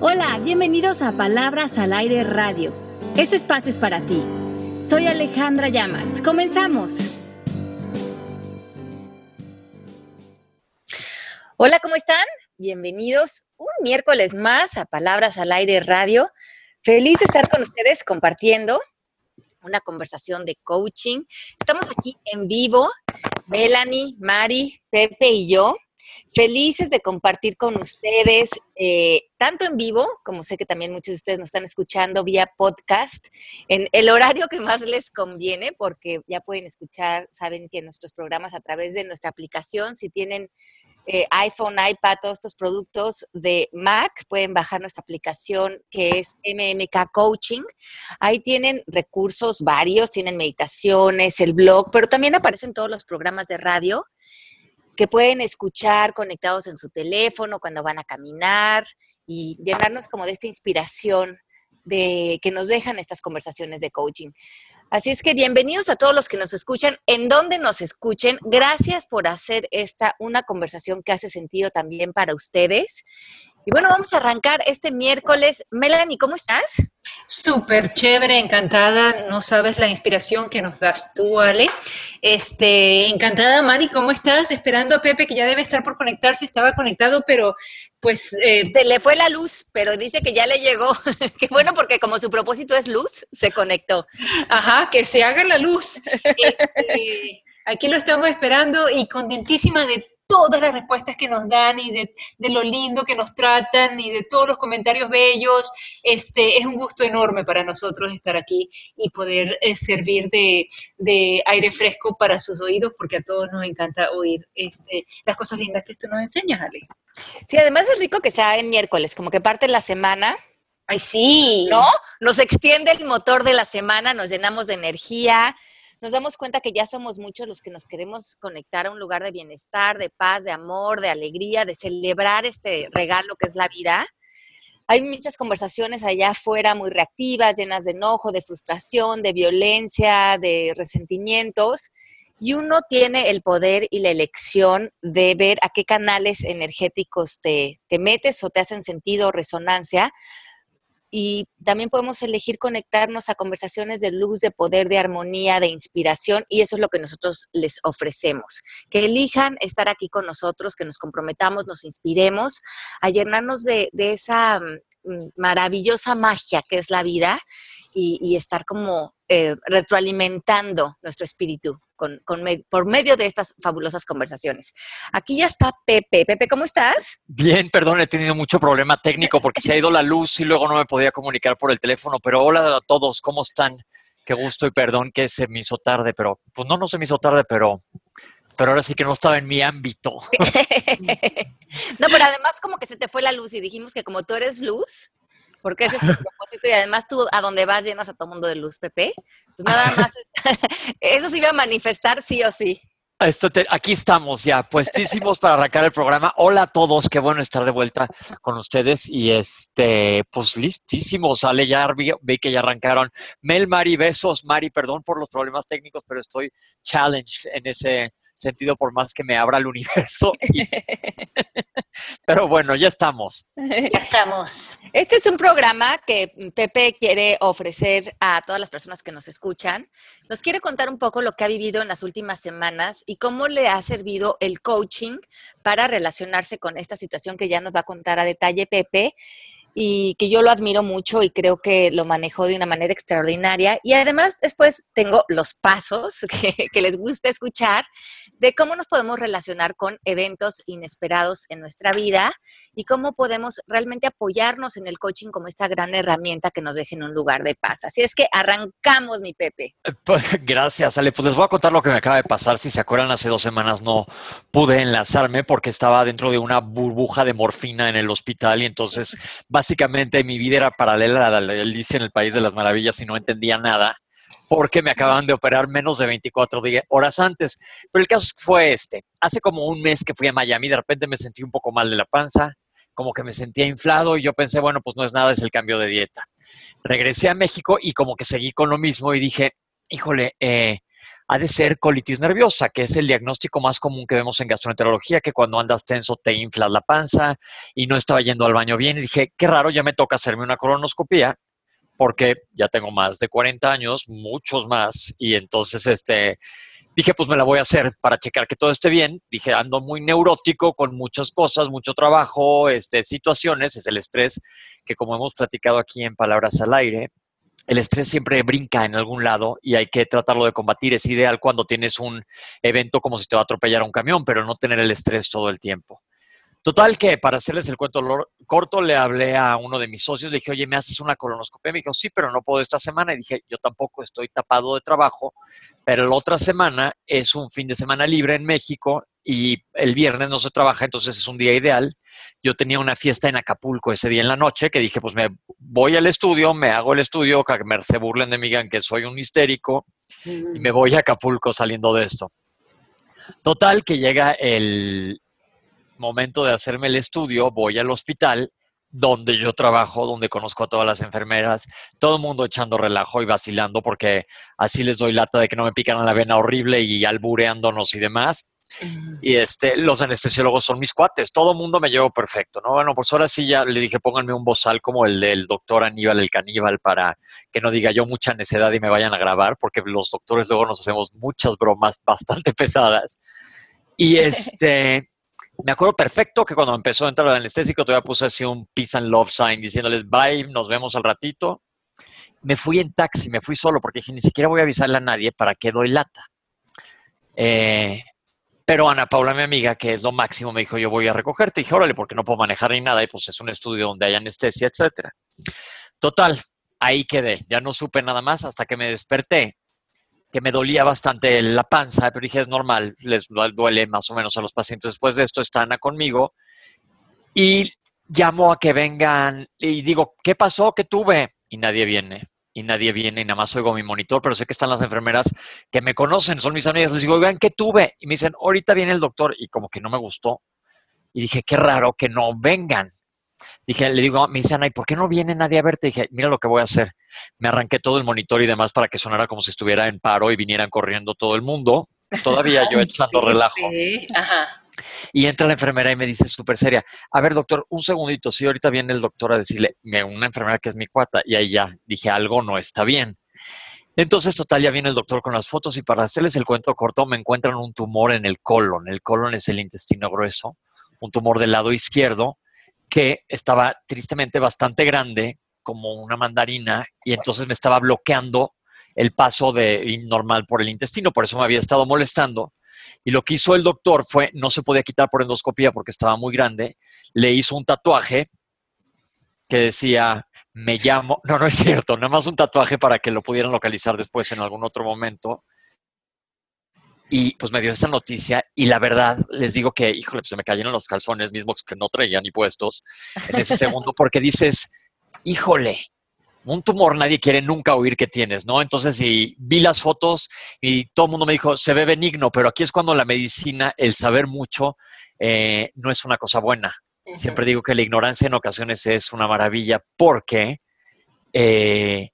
Hola, bienvenidos a Palabras al Aire Radio. Este espacio es para ti. Soy Alejandra Llamas. Comenzamos. Hola, ¿cómo están? Bienvenidos un miércoles más a Palabras al Aire Radio. Feliz de estar con ustedes compartiendo una conversación de coaching. Estamos aquí en vivo, Melanie, Mari, Pepe y yo, felices de compartir con ustedes, eh, tanto en vivo, como sé que también muchos de ustedes nos están escuchando vía podcast, en el horario que más les conviene, porque ya pueden escuchar, saben que nuestros programas a través de nuestra aplicación, si tienen eh, iPhone, iPad, todos estos productos de Mac, pueden bajar nuestra aplicación que es MMK Coaching. Ahí tienen recursos varios, tienen meditaciones, el blog, pero también aparecen todos los programas de radio que pueden escuchar conectados en su teléfono cuando van a caminar y llenarnos como de esta inspiración de que nos dejan estas conversaciones de coaching. Así es que bienvenidos a todos los que nos escuchan, en donde nos escuchen. Gracias por hacer esta una conversación que hace sentido también para ustedes. Y bueno, vamos a arrancar este miércoles. Melanie, ¿cómo estás? Súper chévere, encantada. No sabes la inspiración que nos das tú, Ale. Este, encantada, Mari, ¿cómo estás? Esperando a Pepe, que ya debe estar por conectarse. Estaba conectado, pero pues... Eh, se le fue la luz, pero dice que ya le llegó. Qué bueno, porque como su propósito es luz, se conectó. Ajá, que se haga la luz. Este, aquí lo estamos esperando y contentísima de todas las respuestas que nos dan y de, lo lindo que nos tratan y de todos los comentarios bellos. Este, es un gusto enorme para nosotros estar aquí y poder eh, servir de, aire fresco para sus oídos, porque a todos nos encanta oír este, las cosas lindas que tú nos enseñas, Ale. Sí, además es rico que sea en miércoles, como que parte la semana. Ay, sí. ¿No? Nos extiende el motor de la semana, nos llenamos de energía, nos damos cuenta que ya somos muchos los que nos queremos conectar a un lugar de bienestar, de paz, de amor, de alegría, de celebrar este regalo que es la vida. Hay muchas conversaciones allá afuera muy reactivas, llenas de enojo, de frustración, de violencia, de resentimientos. Y uno tiene el poder y la elección de ver a qué canales energéticos te, te metes o te hacen sentido o resonancia y también podemos elegir conectarnos a conversaciones de luz, de poder, de armonía, de inspiración y eso es lo que nosotros les ofrecemos. Que elijan estar aquí con nosotros, que nos comprometamos, nos inspiremos a llenarnos de, esa mm, maravillosa magia que es la vida y, estar como eh, retroalimentando nuestro espíritu con, por medio de estas fabulosas conversaciones. Aquí ya está Pepe. Pepe, ¿cómo estás? Bien, perdón, he tenido mucho problema técnico porque se ha ido la luz y luego no me podía comunicar por el teléfono, pero hola a todos, ¿cómo están? Qué gusto y perdón que se me hizo tarde, pero pues no, no se me hizo tarde, pero pero ahora sí que no estaba en mi ámbito. no, pero además como que se te fue la luz y dijimos que como tú eres luz, porque ese es tu propósito y además tú a donde vas llenas a todo mundo de luz, Pepe. Pues nada más, eso se iba a manifestar sí o sí. Esto aquí estamos ya, puestísimos para arrancar el programa. Hola a todos, qué bueno estar de vuelta con ustedes y este, pues listísimos. Ale, ya vi, vi, que ya arrancaron. Mel, Mari, besos. Mari, perdón por los problemas técnicos, pero estoy challenged en ese, sentido por más que me abra el universo. Pero bueno, ya estamos. Ya estamos. Este es un programa que Pepe quiere ofrecer a todas las personas que nos escuchan. Nos quiere contar un poco lo que ha vivido en las últimas semanas y cómo le ha servido el coaching para relacionarse con esta situación que ya nos va a contar a detalle Pepe y que yo lo admiro mucho y creo que lo manejó de una manera extraordinaria. Y además después tengo los pasos que, les gusta escuchar de cómo nos podemos relacionar con eventos inesperados en nuestra vida y cómo podemos realmente apoyarnos en el coaching como esta gran herramienta que nos deje en un lugar de paz. Así es que arrancamos, mi Pepe. Eh, pues, gracias, Ale. Pues les voy a contar lo que me acaba de pasar. Si se acuerdan, hace dos semanas no pude enlazarme porque estaba dentro de una burbuja de morfina en el hospital y entonces básicamente mi vida era paralela a la de Alicia en el País de las Maravillas y no entendía nada porque me acababan de operar menos de 24 horas antes. Pero el caso fue este. Hace como un mes que fui a Miami, de repente me sentí un poco mal de la panza, como que me sentía inflado y yo pensé, bueno, pues no es nada, es el cambio de dieta. Regresé a México y como que seguí con lo mismo y dije, híjole, eh, ha de ser colitis nerviosa, que es el diagnóstico más común que vemos en gastroenterología, que cuando andas tenso te inflas la panza y no estaba yendo al baño bien. Y dije, qué raro, ya me toca hacerme una colonoscopia porque ya tengo más de 40 años, muchos más, y entonces este, dije, pues me la voy a hacer para checar que todo esté bien. Dije, ando muy neurótico con muchas cosas, mucho trabajo, este, situaciones, es el estrés que como hemos platicado aquí en Palabras al Aire, el estrés siempre brinca en algún lado y hay que tratarlo de combatir. Es ideal cuando tienes un evento como si te va a atropellar un camión, pero no tener el estrés todo el tiempo. Total que para hacerles el cuento corto, le hablé a uno de mis socios, le dije, oye, ¿me haces una colonoscopia? Me dijo, sí, pero no puedo esta semana. Y dije, yo tampoco estoy tapado de trabajo, pero la otra semana es un fin de semana libre en México y el viernes no se trabaja, entonces es un día ideal. Yo tenía una fiesta en Acapulco ese día en la noche que dije, pues me voy al estudio, me hago el estudio, que me, se burlen de mí, que soy un histérico, y me voy a Acapulco saliendo de esto. Total, que llega el momento de hacerme el estudio, voy al hospital donde yo trabajo, donde conozco a todas las enfermeras, todo el mundo echando relajo y vacilando porque así les doy lata de que no me pican la vena horrible y albureándonos y demás. Y este, los anestesiólogos son mis cuates, todo el mundo me llevo perfecto, ¿no? Bueno, pues ahora sí ya le dije, pónganme un bozal como el del doctor Aníbal el caníbal para que no diga yo mucha necedad y me vayan a grabar, porque los doctores luego nos hacemos muchas bromas bastante pesadas. Y este, me acuerdo perfecto que cuando empezó a entrar el anestésico todavía puse así un peace and love sign diciéndoles bye, nos vemos al ratito. Me fui en taxi, me fui solo porque dije, ni siquiera voy a avisarle a nadie para que doy lata. Eh, pero Ana Paula, mi amiga, que es lo máximo, me dijo, yo voy a recogerte. Y dije, órale, porque no puedo manejar ni nada. Y pues es un estudio donde hay anestesia, etcétera. Total, ahí quedé. Ya no supe nada más hasta que me desperté, que me dolía bastante la panza, pero dije, es normal, les duele más o menos a los pacientes. Después de esto está Ana conmigo y llamo a que vengan y digo, ¿qué pasó? ¿Qué tuve? Y nadie viene y nadie viene y nada más oigo mi monitor, pero sé que están las enfermeras que me conocen, son mis amigas. Les digo, oigan, ¿qué tuve? Y me dicen, ahorita viene el doctor y como que no me gustó. Y dije, qué raro que no vengan. Dije, le digo, me dicen, ay, ¿por qué no viene nadie a verte? dije, mira lo que voy a hacer. Me arranqué todo el monitor y demás para que sonara como si estuviera en paro y vinieran corriendo todo el mundo. Todavía yo echando relajo. Ajá. Y entra la enfermera y me dice súper seria, a ver doctor, un segundito, si ahorita viene el doctor a decirle, una enfermera que es mi cuata, y ahí ya dije, algo no está bien. Entonces, total, ya viene el doctor con las fotos y para hacerles el cuento corto, me encuentran un tumor en el colon. El colon es el intestino grueso, un tumor del lado izquierdo que estaba tristemente bastante grande, como una mandarina, y entonces me estaba bloqueando el paso de normal por el intestino, por eso me había estado molestando. Y lo que hizo el doctor fue, no se podía quitar por endoscopía porque estaba muy grande, le hizo un tatuaje que decía, me llamo, no, no es cierto, nada más un tatuaje para que lo pudieran localizar después en algún otro momento. Y pues me dio esa noticia y la verdad les digo que, híjole, pues se me cayeron los calzones mismos que no traía ni puestos en ese segundo porque dices, híjole, un tumor nadie quiere nunca oír que tienes, ¿no? Entonces, y vi las fotos y todo el mundo me dijo, se ve benigno, pero aquí es cuando la medicina, el saber mucho, eh, no es una cosa buena. Siempre digo que la ignorancia en ocasiones es una maravilla porque, eh,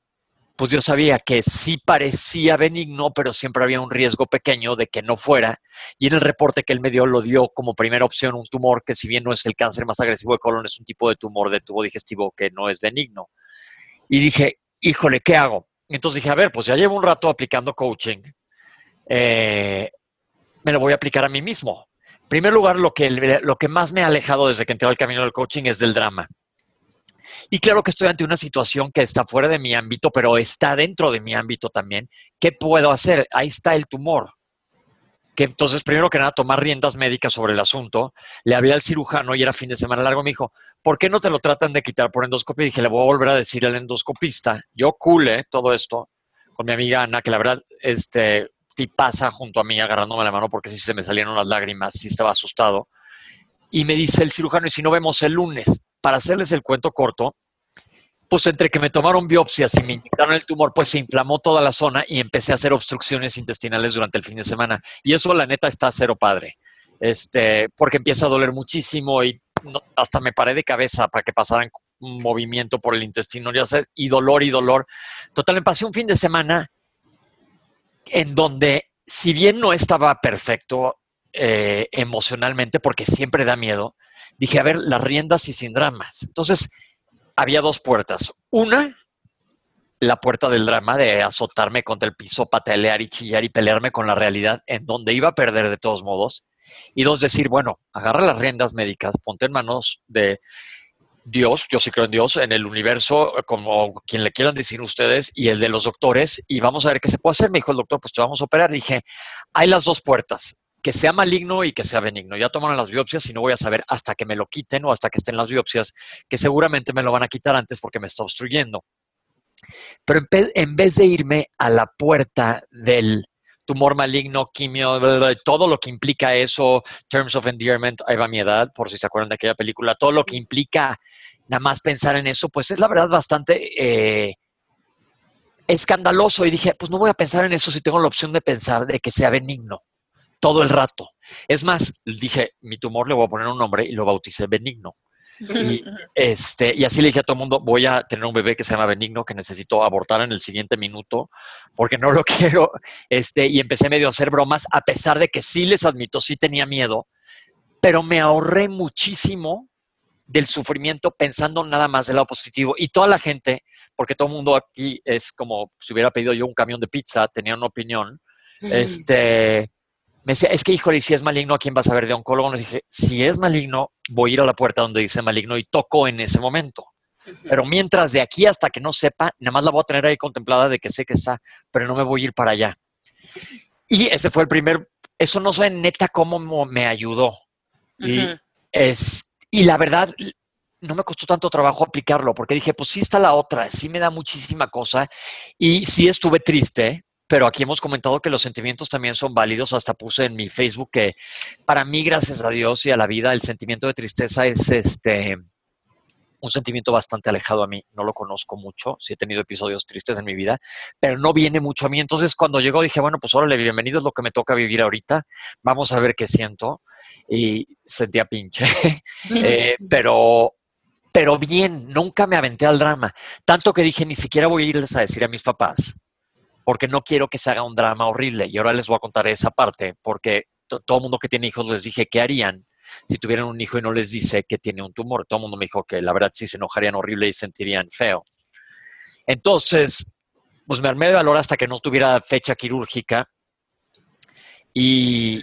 pues yo sabía que sí parecía benigno, pero siempre había un riesgo pequeño de que no fuera. Y en el reporte que él me dio, lo dio como primera opción un tumor que si bien no es el cáncer más agresivo de colon, es un tipo de tumor de tubo digestivo que no es benigno. Y dije, híjole, ¿qué hago? Entonces dije, a ver, pues ya llevo un rato aplicando coaching. Eh, me lo voy a aplicar a mí mismo. En primer lugar, lo que, lo que más me ha alejado desde que entré al camino del coaching es del drama. Y claro que estoy ante una situación que está fuera de mi ámbito, pero está dentro de mi ámbito también. ¿Qué puedo hacer? Ahí está el tumor que entonces, primero que nada, tomar riendas médicas sobre el asunto. Le hablé al cirujano y era fin de semana largo. Me dijo, ¿por qué no te lo tratan de quitar por endoscopia? Y dije, le voy a volver a decir al endoscopista. Yo cule todo esto con mi amiga Ana, que la verdad, este, pasa junto a mí agarrándome la mano porque sí se me salieron las lágrimas, sí estaba asustado. Y me dice el cirujano, ¿y si no vemos el lunes? Para hacerles el cuento corto, pues entre que me tomaron biopsias y me inyectaron el tumor, pues se inflamó toda la zona y empecé a hacer obstrucciones intestinales durante el fin de semana. Y eso, la neta, está cero padre. Este, porque empieza a doler muchísimo y hasta me paré de cabeza para que pasaran un movimiento por el intestino, y dolor y dolor. Total, me pasé un fin de semana en donde si bien no estaba perfecto eh, emocionalmente, porque siempre da miedo, dije, a ver, las riendas y sin dramas. Entonces, había dos puertas. Una, la puerta del drama de azotarme contra el piso, patalear y chillar y pelearme con la realidad en donde iba a perder de todos modos. Y dos, decir, bueno, agarra las riendas médicas, ponte en manos de Dios, yo sí creo en Dios, en el universo, como quien le quieran decir ustedes, y el de los doctores, y vamos a ver qué se puede hacer. Me dijo el doctor, pues te vamos a operar. dije, hay las dos puertas, que sea maligno y que sea benigno. Ya tomaron las biopsias y no voy a saber hasta que me lo quiten o hasta que estén las biopsias, que seguramente me lo van a quitar antes porque me está obstruyendo. Pero en vez de irme a la puerta del tumor maligno, quimio, todo lo que implica eso, Terms of Endearment, ahí va mi edad, por si se acuerdan de aquella película, todo lo que implica nada más pensar en eso, pues es la verdad bastante eh, escandaloso. Y dije, pues no voy a pensar en eso si tengo la opción de pensar de que sea benigno todo el rato. Es más, dije, mi tumor le voy a poner un nombre y lo bauticé benigno. Y, este, y así le dije a todo el mundo, voy a tener un bebé que se llama Benigno, que necesito abortar en el siguiente minuto, porque no lo quiero. Este, y empecé medio a hacer bromas, a pesar de que sí les admito, sí tenía miedo, pero me ahorré muchísimo del sufrimiento pensando nada más del lado positivo. Y toda la gente, porque todo el mundo aquí es como si hubiera pedido yo un camión de pizza, tenía una opinión, este, me decía, es que híjole, si es maligno, ¿a quién vas a ver de oncólogo? Nos dije, si es maligno, voy a ir a la puerta donde dice maligno y toco en ese momento. Pero mientras de aquí hasta que no sepa, nada más la voy a tener ahí contemplada de que sé que está, pero no me voy a ir para allá. Y ese fue el primer, eso no sé neta cómo me ayudó. y, es, y la verdad, no me costó tanto trabajo aplicarlo, porque dije, pues sí está la otra, sí me da muchísima cosa. Y sí estuve triste, pero aquí hemos comentado que los sentimientos también son válidos. Hasta puse en mi Facebook que para mí, gracias a Dios y a la vida, el sentimiento de tristeza es este un sentimiento bastante alejado a mí. No lo conozco mucho, sí he tenido episodios tristes en mi vida, pero no viene mucho a mí. Entonces, cuando llegó, dije, bueno, pues órale, bienvenido, es lo que me toca vivir ahorita. Vamos a ver qué siento. Y sentía pinche. Eh, pero, pero bien, nunca me aventé al drama. Tanto que dije, ni siquiera voy a irles a decir a mis papás porque no quiero que se haga un drama horrible. Y ahora les voy a contar esa parte, porque todo el mundo que tiene hijos les dije qué harían si tuvieran un hijo y no les dice que tiene un tumor. Todo el mundo me dijo que la verdad sí se enojarían horrible y sentirían feo. Entonces, pues me armé de valor hasta que no tuviera fecha quirúrgica y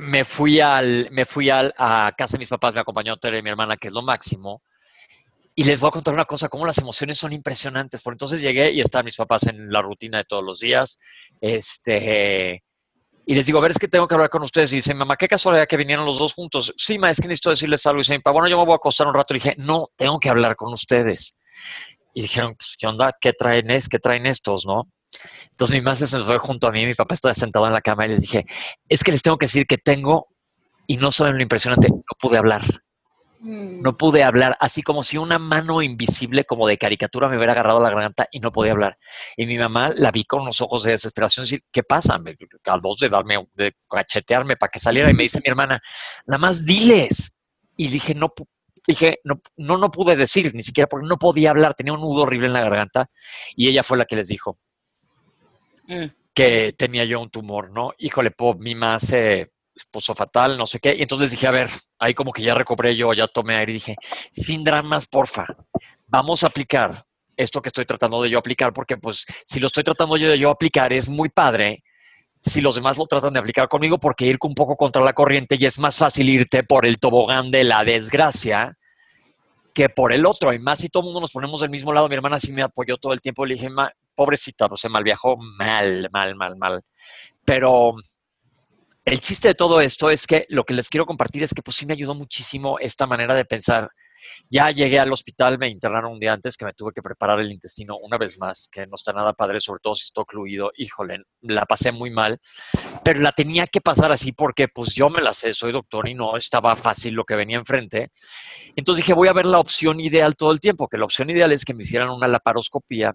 me fui, al, me fui al, a casa de mis papás, me acompañó Tere mi hermana, que es lo máximo, y les voy a contar una cosa, cómo las emociones son impresionantes. Por entonces llegué y están mis papás en la rutina de todos los días. Este, y les digo, a ver, es que tengo que hablar con ustedes. Y dice, mamá, qué casualidad que vinieron los dos juntos. Sí, ma, es que necesito decirles algo. Y dice, bueno, yo me voy a acostar un rato. Y dije, no, tengo que hablar con ustedes. Y dijeron, pues, ¿qué onda? ¿Qué traen, es? ¿Qué traen estos, no? Entonces mi mamá se fue junto a mí, mi papá estaba sentado en la cama y les dije, es que les tengo que decir que tengo, y no saben lo impresionante, no pude hablar. Mm. No pude hablar, así como si una mano invisible como de caricatura me hubiera agarrado la garganta y no podía hablar. Y mi mamá la vi con unos ojos de desesperación, decir, ¿qué pasa? Me, a dos de darme, de cachetearme para que saliera. Y me dice mi hermana, nada más diles. Y dije, no, dije, no, no, no pude decir, ni siquiera porque no podía hablar, tenía un nudo horrible en la garganta. Y ella fue la que les dijo mm. que tenía yo un tumor, ¿no? Híjole, pop, mi mamá se puso fatal, no sé qué. Y entonces dije, a ver, ahí como que ya recobré yo, ya tomé aire y dije, sin dramas, porfa, vamos a aplicar esto que estoy tratando de yo aplicar, porque pues si lo estoy tratando yo de yo aplicar es muy padre si los demás lo tratan de aplicar conmigo, porque ir un poco contra la corriente y es más fácil irte por el tobogán de la desgracia que por el otro. Y más si todo mundo nos ponemos del mismo lado, mi hermana sí me apoyó todo el tiempo. Le dije, pobrecita, no sé, mal viajó, mal, mal, mal, mal. Pero el chiste de todo esto es que lo que les quiero compartir es que pues sí me ayudó muchísimo esta manera de pensar. Ya llegué al hospital, me internaron un día antes que me tuve que preparar el intestino una vez más, que no está nada padre, sobre todo si estoy ocluido. Híjole, la pasé muy mal, pero la tenía que pasar así porque pues yo me la sé, soy doctor y no estaba fácil lo que venía enfrente. Entonces dije, voy a ver la opción ideal todo el tiempo, que la opción ideal es que me hicieran una laparoscopía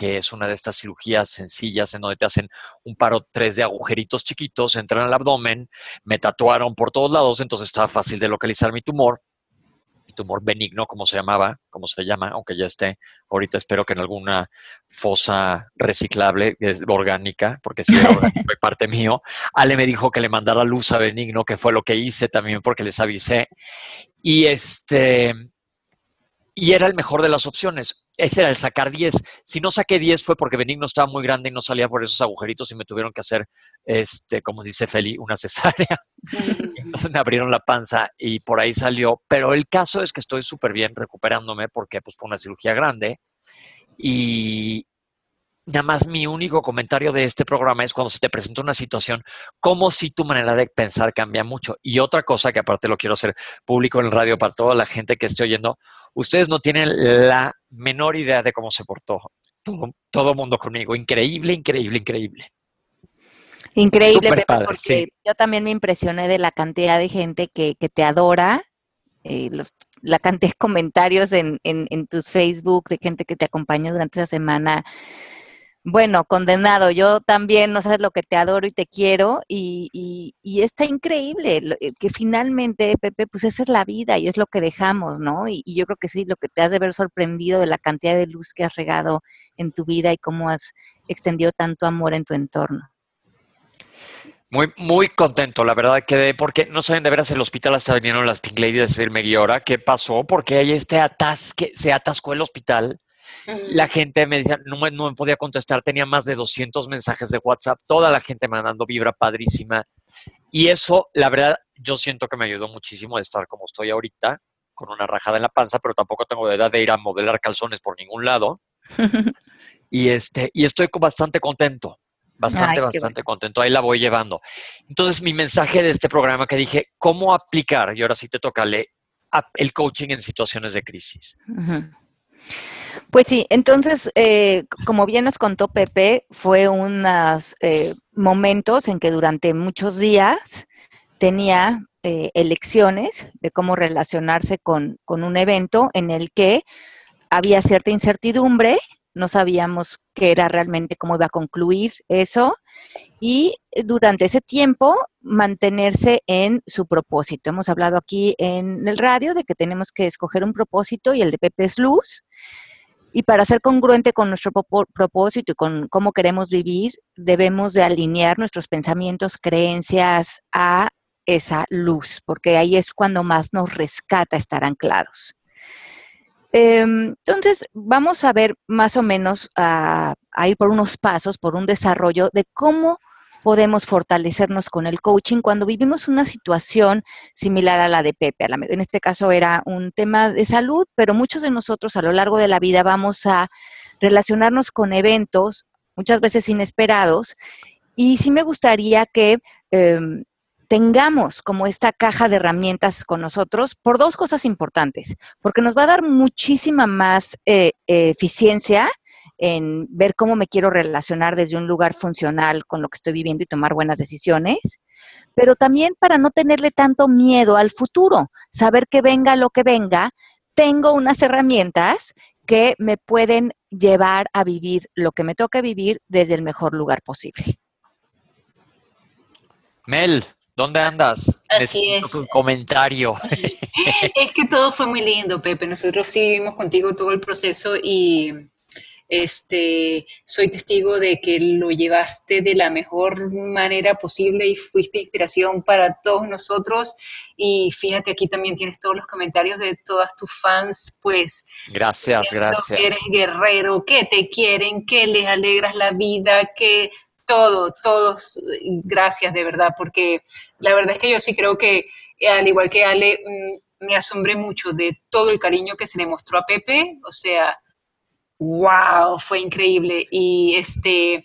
que es una de estas cirugías sencillas en donde te hacen un paro tres de agujeritos chiquitos, entran al abdomen, me tatuaron por todos lados, entonces estaba fácil de localizar mi tumor. tumor benigno, como se llamaba, como se llama, aunque ya esté. Ahorita espero que en alguna fosa reciclable, es orgánica, porque si era orgánico parte mío. Ale me dijo que le mandara luz a benigno, que fue lo que hice también porque les avisé. Y este, y era el mejor de las opciones. Ese era el sacar 10. Si no saqué 10 fue porque Benigno estaba muy grande y no salía por esos agujeritos y me tuvieron que hacer, este, como dice Feli, una cesárea. Me abrieron la panza y por ahí salió. Pero el caso es que estoy súper bien recuperándome porque pues, fue una cirugía grande. Y, Nada más mi único comentario de este programa es cuando se te presenta una situación, como si tu manera de pensar cambia mucho. Y otra cosa que aparte lo quiero hacer público en el radio para toda la gente que esté oyendo, ustedes no tienen la menor idea de cómo se portó todo, el mundo conmigo. Increíble, increíble, increíble. Increíble, Pepe, porque yo también me impresioné de la cantidad de gente que, te adora, eh, la cantidad de comentarios en, en, tus Facebook, de gente que te acompaña durante esa semana. Bueno, condenado, yo también, no sabes lo que te adoro y te quiero y, y, está increíble eh, que finalmente, Pepe, pues esa es la vida y es lo que dejamos, ¿no? Y, yo creo que sí, lo que te has de ver sorprendido de la cantidad de luz que has regado en tu vida y cómo has extendido tanto amor en tu entorno. Muy, muy contento, la verdad quedé, porque no saben de veras el hospital hasta vinieron las Pink Ladies a decirme, Guiora, ¿qué pasó? Porque hay este atasque, se atascó el hospital la gente me decía, no me, no me podía contestar, tenía más de 200 mensajes de WhatsApp, toda la gente mandando vibra padrísima. Y eso, la verdad, yo siento que me ayudó muchísimo de estar como estoy ahorita, con una rajada en la panza, pero tampoco tengo de edad de ir a modelar calzones por ningún lado. y, este, y estoy bastante contento, bastante, bastante contento. Ahí la voy llevando. Entonces, mi mensaje de este programa que dije, ¿cómo aplicar? Y ahora sí te toca el coaching en situaciones de crisis. Pues sí, entonces, eh, como bien nos contó Pepe, fue unos eh, momentos en que durante muchos días tenía eh, elecciones de cómo relacionarse con, con, un evento en el que había cierta incertidumbre, no sabíamos qué era realmente, cómo iba a concluir eso, y durante ese tiempo mantenerse en su propósito. Hemos hablado aquí en el radio de que tenemos que escoger un propósito y el de Pepe es luz. Y para ser congruente con nuestro propósito y con cómo queremos vivir, debemos de alinear nuestros pensamientos, creencias a esa luz, porque ahí es cuando más nos rescata estar anclados. Em, entonces, vamos a ver más o menos a, a ir por unos pasos, por un desarrollo de cómo podemos fortalecernos con el coaching cuando vivimos una situación similar a la de Pepe. En este caso era un tema de salud, pero muchos de nosotros a lo largo de la vida vamos a relacionarnos con eventos muchas veces inesperados y sí me gustaría que em, tengamos como esta caja de herramientas con nosotros por dos cosas importantes, porque nos va a dar muchísima más eh, eficiencia en ver cómo me quiero relacionar desde un lugar funcional con lo que estoy viviendo y tomar buenas decisiones, pero también para no tenerle tanto miedo al futuro, saber que venga lo que venga, tengo unas herramientas que me pueden llevar a vivir lo que me toca vivir desde el mejor lugar posible. Mel, ¿dónde andas? Así es. Un comentario. Es que todo fue muy lindo, Pepe. Nosotros sí vivimos contigo todo el proceso y este, soy testigo de que lo llevaste de la mejor manera posible y fuiste inspiración para todos nosotros. Y fíjate, aquí también tienes todos los comentarios de todas tus fans, pues. Gracias, gracias. eres guerrero, que te quieren, que les alegras la vida, que todo, todos, gracias de verdad, porque la verdad es que yo sí creo que, al igual que Ale, mm, me asombré mucho de todo el cariño que se le mostró a Pepe, o sea, wow, fue increíble. Y este,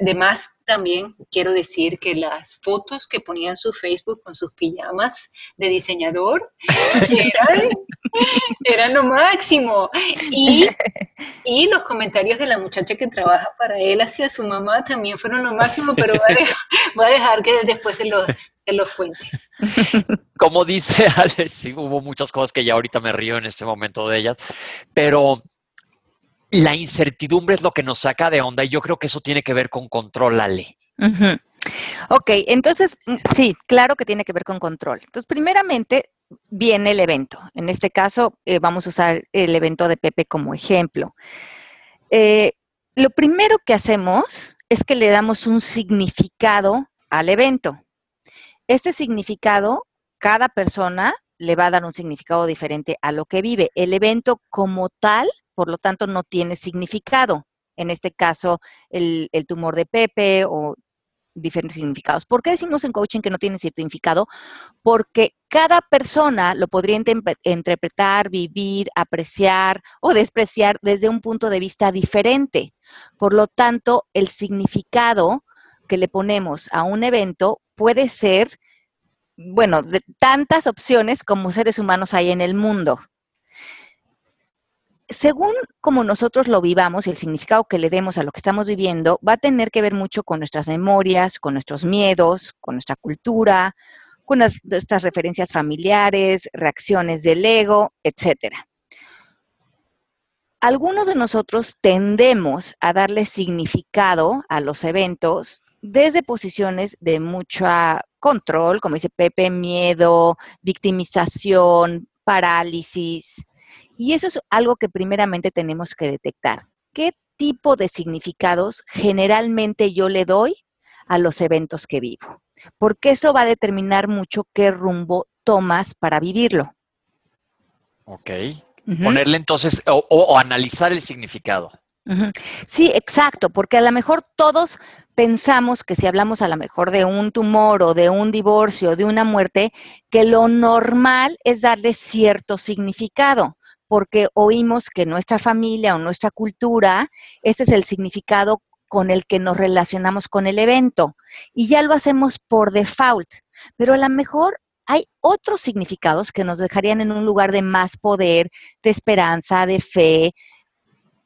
además también quiero decir que las fotos que ponía en su Facebook con sus pijamas de diseñador eran, lo máximo. Y, los comentarios de la muchacha que trabaja para él hacia su mamá también fueron lo máximo, pero voy a dejar, que después se los, se los cuente. Como dice Alex, sí, hubo muchas cosas que ya ahorita me río en este momento de ellas, pero la incertidumbre es lo que nos saca de onda y yo creo que eso tiene que ver con control, Ale. Ok, entonces, mm, sí, claro que tiene que ver con control. Entonces, primeramente, viene el evento. En este caso, eh, vamos a usar el evento de Pepe como ejemplo. Eh, lo primero que hacemos es que le damos un significado al evento. Este significado, cada persona le va a dar un significado diferente a lo que vive. El evento como tal, por lo tanto, no tiene significado. En este caso, el, tumor de Pepe o diferentes significados. ¿Por qué decimos en coaching que no tiene significado? Porque cada persona lo podría interpretar, vivir, apreciar o despreciar desde un punto de vista diferente. Por lo tanto, el significado que le ponemos a un evento puede ser, bueno, de tantas opciones como seres humanos hay en el mundo según como nosotros lo vivamos y el significado que le demos a lo que estamos viviendo, va a tener que ver mucho con nuestras memorias, con nuestros miedos, con nuestra cultura, con nuestras referencias familiares, reacciones del ego, etc. Algunos de nosotros tendemos a darle significado a los eventos desde posiciones de mucho control, como dice Pepe, miedo, victimización, parálisis, y eso es algo que primeramente tenemos que detectar. ¿Qué tipo de significados generalmente yo le doy a los eventos que vivo? Porque eso va a determinar mucho qué rumbo tomas para vivirlo. Ok. Ponerle entonces o, analizar el significado. Sí, exacto, porque a lo mejor todos pensamos que si hablamos a lo mejor de un tumor o de un divorcio, de una muerte, que lo normal es darle cierto significado porque oímos que nuestra familia o nuestra cultura, ese es el significado con el que nos relacionamos con el evento y ya lo hacemos por default, pero a lo mejor hay otros significados que nos dejarían en un lugar de más poder, de esperanza, de fe,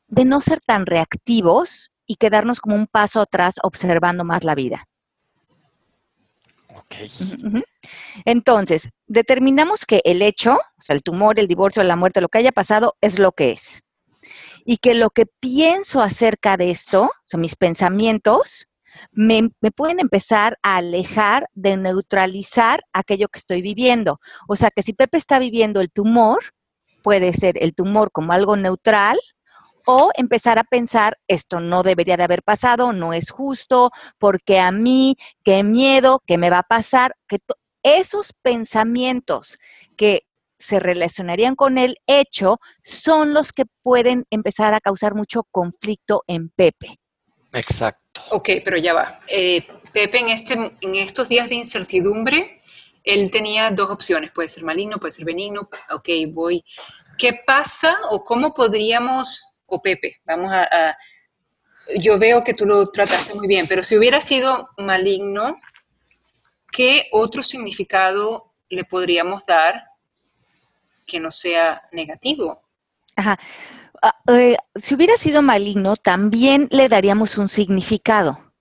de no ser tan reactivos y quedarnos como un paso atrás observando más la vida. Entonces, determinamos que el hecho, o sea, el tumor, el divorcio, la muerte, lo que haya pasado, es lo que es. Y que lo que pienso acerca de esto, o sea, mis pensamientos, me, me, pueden empezar a alejar de neutralizar aquello que estoy viviendo. O sea, que si Pepe está viviendo el tumor, puede ser el tumor como algo neutral o empezar a pensar, esto no debería de haber pasado, no es justo, porque a mí, qué miedo, qué me va a pasar, que esos pensamientos que se relacionarían con el hecho son los que pueden empezar a causar mucho conflicto en Pepe. Exacto. Ok, pero ya va. Eh, Pepe en, este, en estos días de incertidumbre, él tenía dos opciones, puede ser maligno, puede ser benigno. Ok, voy. ¿Qué pasa o cómo podríamos o Pepe, vamos a, yo veo que tú lo trataste muy bien, pero si hubiera sido maligno, ¿qué otro significado le podríamos dar que no sea negativo? Ajá. Ah, eh, si hubiera sido maligno, también le daríamos un significado.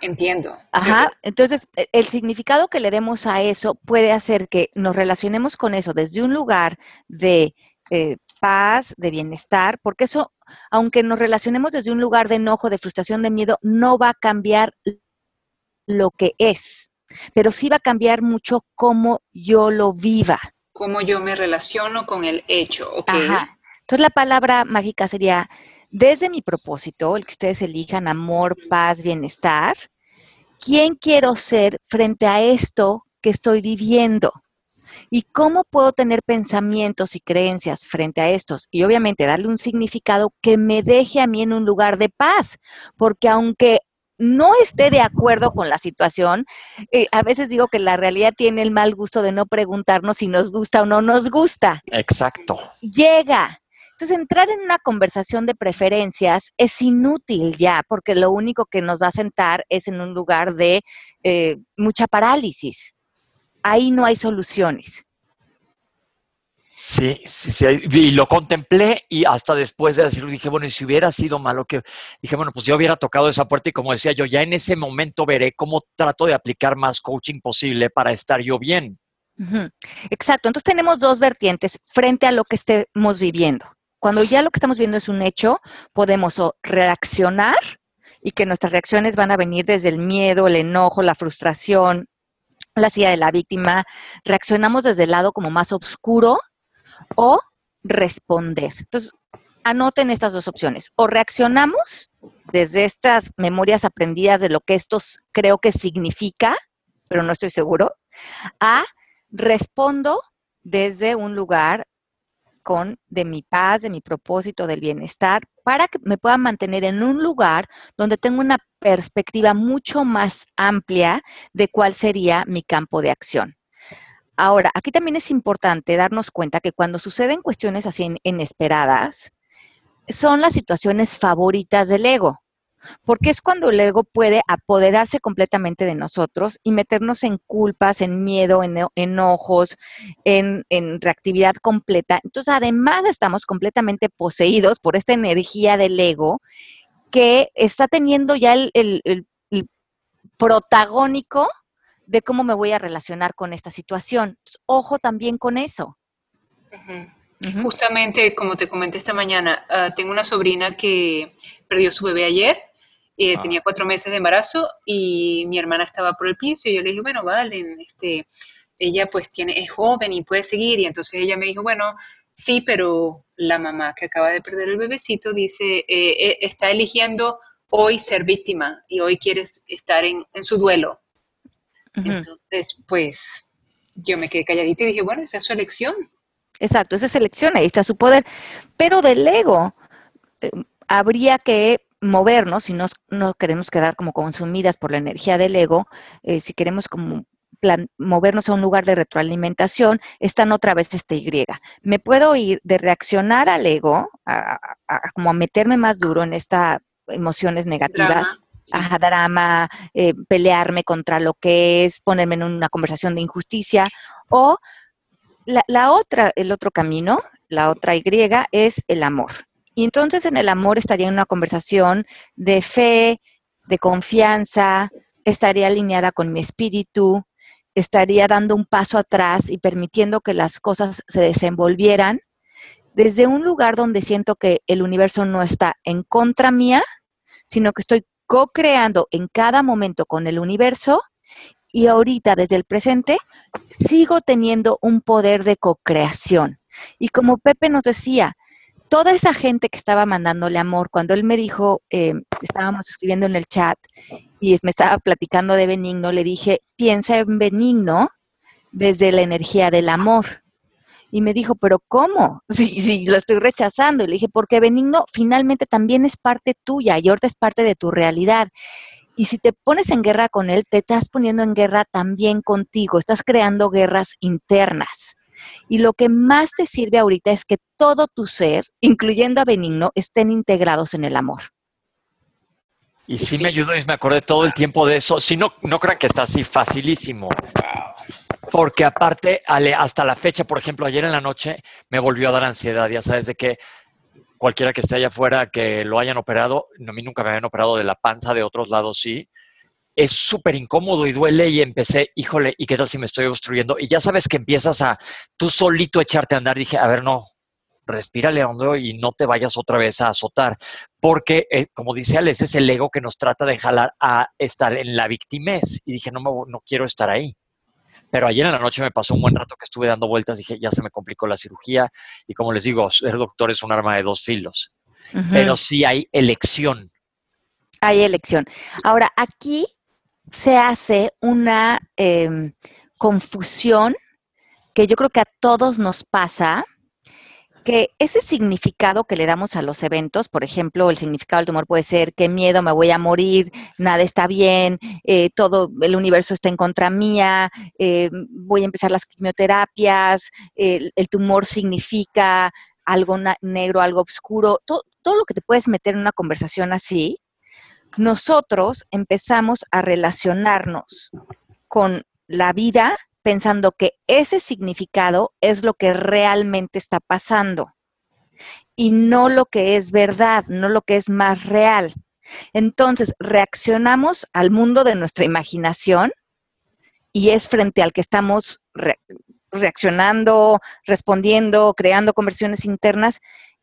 Entiendo. Ajá. Entonces, e, el significado que le demos a eso puede hacer que nos relacionemos con eso desde un lugar de eh, paz, de bienestar, porque eso, aunque nos relacionemos desde un lugar de enojo, de frustración, de miedo, no va a cambiar lo que es, pero sí va a cambiar mucho cómo yo lo viva. Cómo yo me relaciono con el hecho, ¿ok? Entonces la palabra mágica sería, desde mi propósito, el que ustedes elijan, amor, paz, bienestar, ¿quién quiero ser frente a esto que estoy viviendo? ¿Y cómo puedo tener pensamientos y creencias frente a estos? Y obviamente darle un significado que me deje a mí en un lugar de paz, porque aunque no esté de acuerdo con la situación, eh, a veces digo que la realidad tiene el mal gusto de no preguntarnos si nos gusta o no nos gusta. Exacto. Llega. Entonces, entrar en una conversación de preferencias es inútil ya, porque lo único que nos va a sentar es en un lugar de eh, mucha parálisis ahí no hay soluciones. Sí, sí, sí, y lo contemplé y hasta después de decirlo dije, bueno, y si hubiera sido malo que, dije, bueno, pues yo hubiera tocado esa puerta y como decía yo, ya en ese momento veré cómo trato de aplicar más coaching posible para estar yo bien. Exacto, entonces tenemos dos vertientes frente a lo que estemos viviendo. Cuando ya lo que estamos viendo es un hecho, podemos reaccionar y que nuestras reacciones van a venir desde el miedo, el enojo, la frustración, la silla de la víctima, reaccionamos desde el lado como más oscuro o responder. Entonces, anoten estas dos opciones. O reaccionamos desde estas memorias aprendidas de lo que esto creo que significa, pero no estoy seguro, a respondo desde un lugar de mi paz, de mi propósito, del bienestar, para que me pueda mantener en un lugar donde tengo una perspectiva mucho más amplia de cuál sería mi campo de acción. Ahora, aquí también es importante darnos cuenta que cuando suceden cuestiones así inesperadas, son las situaciones favoritas del ego porque es cuando el ego puede apoderarse completamente de nosotros y meternos en culpas, en miedo, en enojos, en, reactividad completa. Entonces, además estamos completamente poseídos por esta energía del ego que está teniendo ya el, protagónico de cómo me voy a relacionar con esta situación. ojo también con eso. Justamente, como te comenté esta mañana, ah, tengo una sobrina que perdió su bebé ayer eh, ah. Tenía cuatro meses de embarazo y mi hermana estaba por el piso y yo le dije, bueno, vale, este, ella pues tiene, es joven y puede seguir. Y entonces ella me dijo, bueno, sí, pero la mamá que acaba de perder el bebecito dice, eh, eh, está eligiendo hoy ser víctima y hoy quiere estar en, su duelo. Entonces, pues yo me quedé calladita y dije, bueno, esa es su elección. Exacto, esa es elección, ahí está su poder. Pero del ego, habría que movernos, si no, no queremos quedar como consumidas por la energía del ego, eh, si queremos como movernos a un lugar de retroalimentación, están otra vez este Y. Me puedo ir de reaccionar al ego, a, como a meterme más duro en estas emociones negativas, a drama, eh, pelearme contra lo que es, ponerme en una conversación de injusticia, o la, la otra, el otro camino, la otra Y es el amor. Y entonces en el amor estaría en una conversación de fe, de confianza, estaría alineada con mi espíritu, estaría dando un paso atrás y permitiendo que las cosas se desenvolvieran desde un lugar donde siento que el universo no está en contra mía, sino que estoy co-creando en cada momento con el universo y ahorita desde el presente sigo teniendo un poder de co-creación. Y como Pepe nos decía, toda esa gente que estaba mandándole amor, cuando él me dijo, eh, estábamos escribiendo en el chat y me estaba platicando de Benigno, le dije, piensa en Benigno desde la energía del amor. Y me dijo, pero ¿cómo? Sí, sí, lo estoy rechazando. Y le dije, porque Benigno finalmente también es parte tuya y ahorita es parte de tu realidad. Y si te pones en guerra con él, te estás poniendo en guerra también contigo, estás creando guerras internas. Y lo que más te sirve ahorita es que todo tu ser, incluyendo a Benigno, estén integrados en el amor. Y sí me ayudó y me acordé todo el tiempo de eso. Si no, no crean que está así facilísimo. Porque aparte, hasta la fecha, por ejemplo, ayer en la noche me volvió a dar ansiedad. Ya sabes de que cualquiera que esté allá afuera que lo hayan operado, a mí nunca me habían operado de la panza, de otros lados sí es súper incómodo y duele y empecé, híjole, ¿y qué tal si me estoy obstruyendo? Y ya sabes que empiezas a tú solito echarte a andar. Dije, a ver, no, respírale hondo y no te vayas otra vez a azotar, porque, eh, como dice Alex, es el ego que nos trata de jalar a estar en la victimez. Y dije, no, no quiero estar ahí. Pero ayer en la noche me pasó un buen rato que estuve dando vueltas, dije, ya se me complicó la cirugía. Y como les digo, ser doctor es un arma de dos filos. Pero sí hay elección. Hay elección. Ahora, aquí se hace una em, confusión que yo creo que a todos nos pasa, que ese significado que le damos a los eventos, por ejemplo, el significado del tumor puede ser qué miedo, me voy a morir, nada está bien, eh, todo el universo está en contra mía, eh, voy a empezar las quimioterapias, el tumor significa algo negro, algo oscuro, todo lo que te puedes meter en una conversación así, nosotros empezamos a relacionarnos con la vida pensando que ese significado es lo que realmente está pasando y no lo que es verdad, no lo que es más real. Entonces, reaccionamos al mundo de nuestra imaginación y es frente al que estamos reaccionando, respondiendo, creando conversiones internas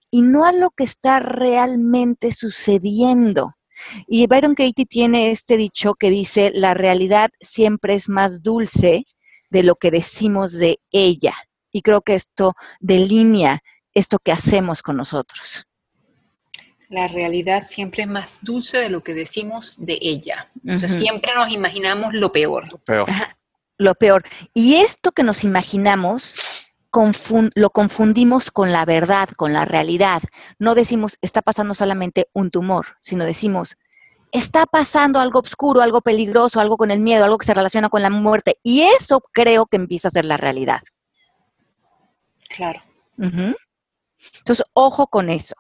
y no a lo que está realmente sucediendo. Y Byron Katie tiene este dicho que dice, la realidad siempre es más dulce de lo que decimos de ella. Y creo que esto delinea esto que hacemos con nosotros. La realidad siempre es más dulce de lo que decimos de ella. O sea, siempre nos imaginamos lo peor. Lo peor. lo peor. Y esto que nos imaginamos lo confundimos con la verdad, con la realidad. No decimos, está pasando solamente un tumor, sino decimos, está pasando algo oscuro, algo peligroso, algo con el miedo, algo que se relaciona con la muerte. Y eso creo que empieza a ser la realidad. Claro. Entonces, ojo con eso.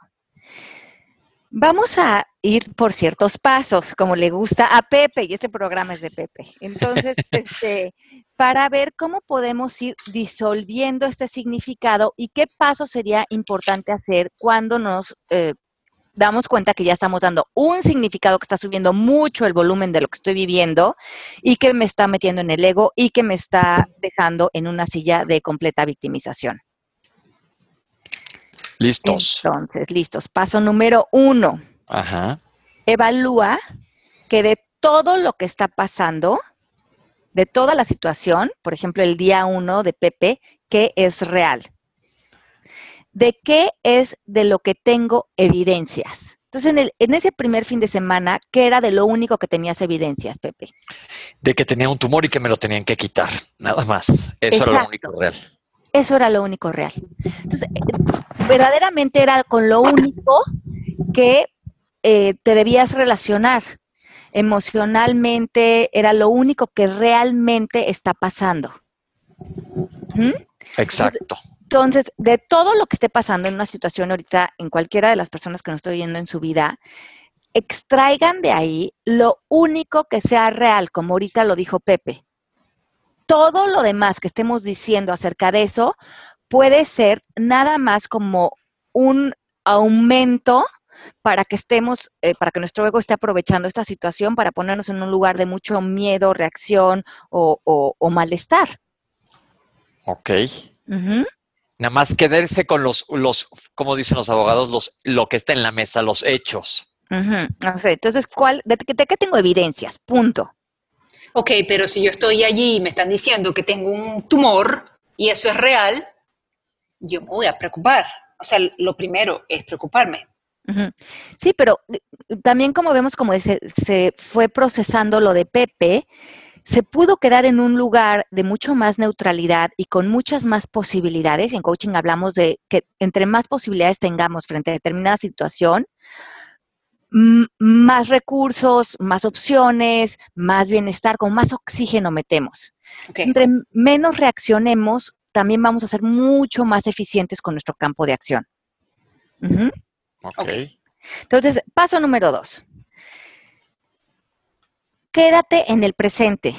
Vamos a ir por ciertos pasos, como le gusta a Pepe, y este programa es de Pepe. Entonces, este, para ver cómo podemos ir disolviendo este significado y qué paso sería importante hacer cuando nos eh, damos cuenta que ya estamos dando un significado que está subiendo mucho el volumen de lo que estoy viviendo y que me está metiendo en el ego y que me está dejando en una silla de completa victimización. Listos. Entonces, listos. Paso número uno. Ajá. Evalúa que de todo lo que está pasando, de toda la situación, por ejemplo, el día uno de Pepe, ¿qué es real? ¿De qué es de lo que tengo evidencias? Entonces, en, el, en ese primer fin de semana, ¿qué era de lo único que tenías evidencias, Pepe? De que tenía un tumor y que me lo tenían que quitar, nada más. Eso era lo único real. Eso era lo único real. Entonces, verdaderamente era con lo único que eh, te debías relacionar. Emocionalmente era lo único que realmente está pasando. ¿Mm? Exacto. Entonces, de todo lo que esté pasando en una situación ahorita, en cualquiera de las personas que nos estoy viendo en su vida, extraigan de ahí lo único que sea real, como ahorita lo dijo Pepe. Todo lo demás que estemos diciendo acerca de eso puede ser nada más como un aumento para que estemos, eh, para que nuestro ego esté aprovechando esta situación para ponernos en un lugar de mucho miedo, reacción o, malestar. Ok. Nada más quedarse con los, los, como dicen los abogados, los, lo que está en la mesa, los hechos. No sé, entonces, ¿cuál, de, de, qué tengo evidencias? Punto. Ok, pero si yo estoy allí y me están diciendo que tengo un tumor y eso es real, yo me voy a preocupar. O sea, lo primero es preocuparme. Sí, pero eh, también como vemos como se, se, fue procesando lo de Pepe, se pudo quedar en un lugar de mucho más neutralidad y con muchas más posibilidades. En coaching hablamos de que entre más posibilidades tengamos frente a determinada situación, más recursos, más opciones, más bienestar, con más oxígeno metemos. Entre menos reaccionemos, también vamos a ser mucho más eficientes con nuestro campo de acción. Entonces, paso número dos. Quédate en el presente.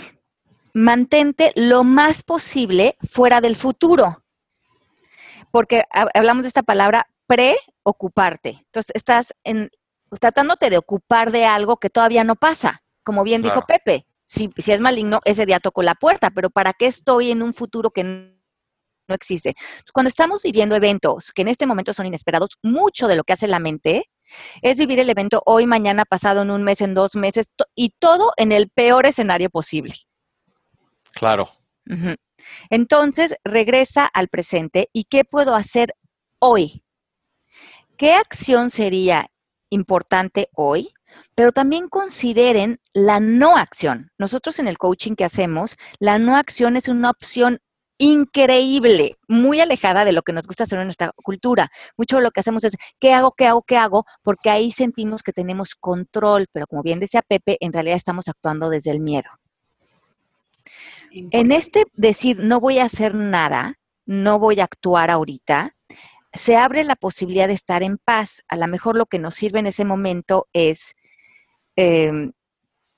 Mantente lo más posible fuera del futuro. Porque hablamos de esta palabra preocuparte. Entonces, estás en, tratándote de ocupar de algo que todavía no pasa. Como bien dijo Pepe, si, si, es maligno, ese día tocó la puerta, pero ¿para qué estoy en un futuro que no existe? Cuando estamos viviendo eventos que en este momento son inesperados, mucho de lo que hace la mente es vivir el evento hoy, mañana, pasado, en un mes, en dos meses, y todo en el peor escenario posible. Claro. Entonces, regresa al presente y ¿qué puedo hacer hoy? ¿Qué acción sería importante hoy? Pero también consideren la no acción. Nosotros en el coaching que hacemos, la no acción es una opción increíble, muy alejada de lo que nos gusta hacer en nuestra cultura. Mucho de lo que hacemos es, ¿qué hago, qué hago, qué hago? Porque ahí sentimos que tenemos control, pero como bien decía Pepe, en realidad estamos actuando desde el miedo. En este decir, no voy a hacer nada, no voy a actuar ahorita, se abre la posibilidad de estar en paz. A lo mejor lo que nos sirve en ese momento es em,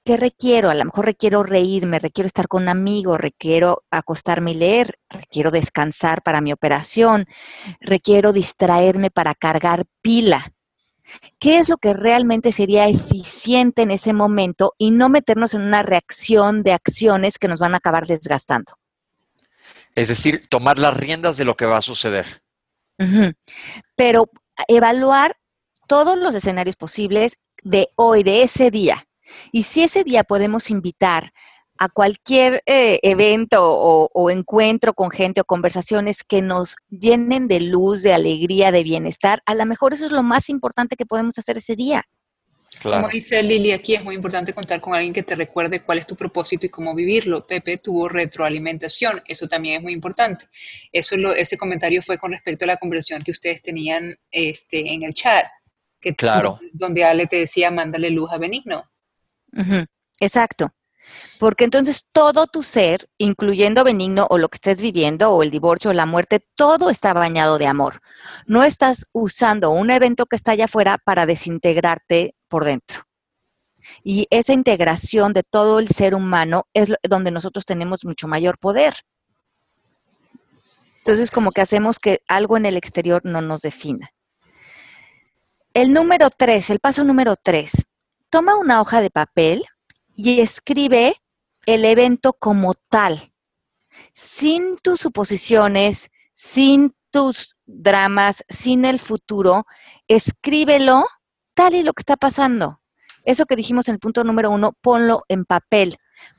¿qué requiero? A lo mejor requiero reírme, requiero estar con un amigo, requiero acostarme y leer, requiero descansar para mi operación, requiero distraerme para cargar pila. ¿Qué es lo que realmente sería eficiente en ese momento y no meternos en una reacción de acciones que nos van a acabar desgastando? Es decir, tomar las riendas de lo que va a suceder. Pero evaluar todos los escenarios posibles de hoy, de ese día. Y si ese día podemos invitar a cualquier eh, evento o, encuentro con gente o conversaciones que nos llenen de luz, de alegría, de bienestar, a lo mejor eso es lo más importante que podemos hacer ese día. Como dice Lili, aquí es muy importante contar con alguien que te recuerde cuál es tu propósito y cómo vivirlo. Pepe tuvo retroalimentación, eso también es muy importante. Eso ese comentario fue con respecto a la conversación que ustedes tenían este, en el chat, que, claro. donde Ale te decía, mándale luz a Benigno. Exacto. Porque entonces todo tu ser, incluyendo benigno o lo que estés viviendo o el divorcio o la muerte, todo está bañado de amor. No estás usando un evento que está allá afuera para desintegrarte por dentro. Y esa integración de todo el ser humano es donde nosotros tenemos mucho mayor poder. Entonces, como que hacemos que algo en el exterior no nos defina. El número tres, el paso número tres, toma una hoja de papel y escribe el evento como tal, sin tus suposiciones, sin tus dramas, sin el futuro, escríbelo tal y lo que está pasando. Eso que dijimos en el punto número uno, ponlo en papel.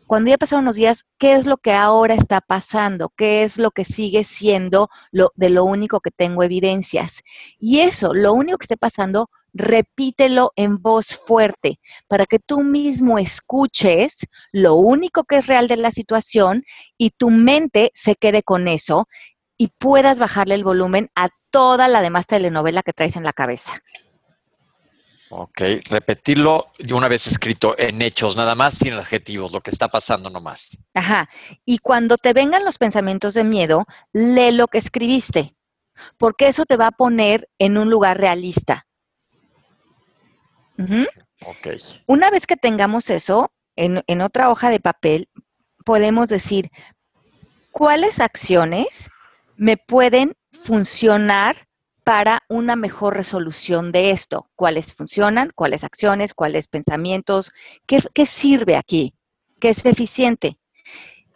Cuando ya pasaron unos días, ¿qué es lo que ahora está pasando? ¿Qué es lo que sigue siendo lo, de lo único que tengo evidencias? Y eso, lo único que esté pasando, repítelo en voz fuerte para que tú mismo escuches lo único que es real de la situación y tu mente se quede con eso y puedas bajarle el volumen a toda la demás telenovela que traes en la cabeza. Ok, repetirlo de una vez escrito en hechos, nada más sin adjetivos, lo que está pasando nomás. Ajá, y cuando te vengan los pensamientos de miedo, lee lo que escribiste, porque eso te va a poner en un lugar realista. Una vez que tengamos eso en, otra hoja de papel, podemos decir cuáles acciones me pueden funcionar para una mejor resolución de esto. ¿Cuáles funcionan? ¿Cuáles acciones? ¿Cuáles pensamientos? ¿Qué, qué sirve aquí? ¿Qué es eficiente?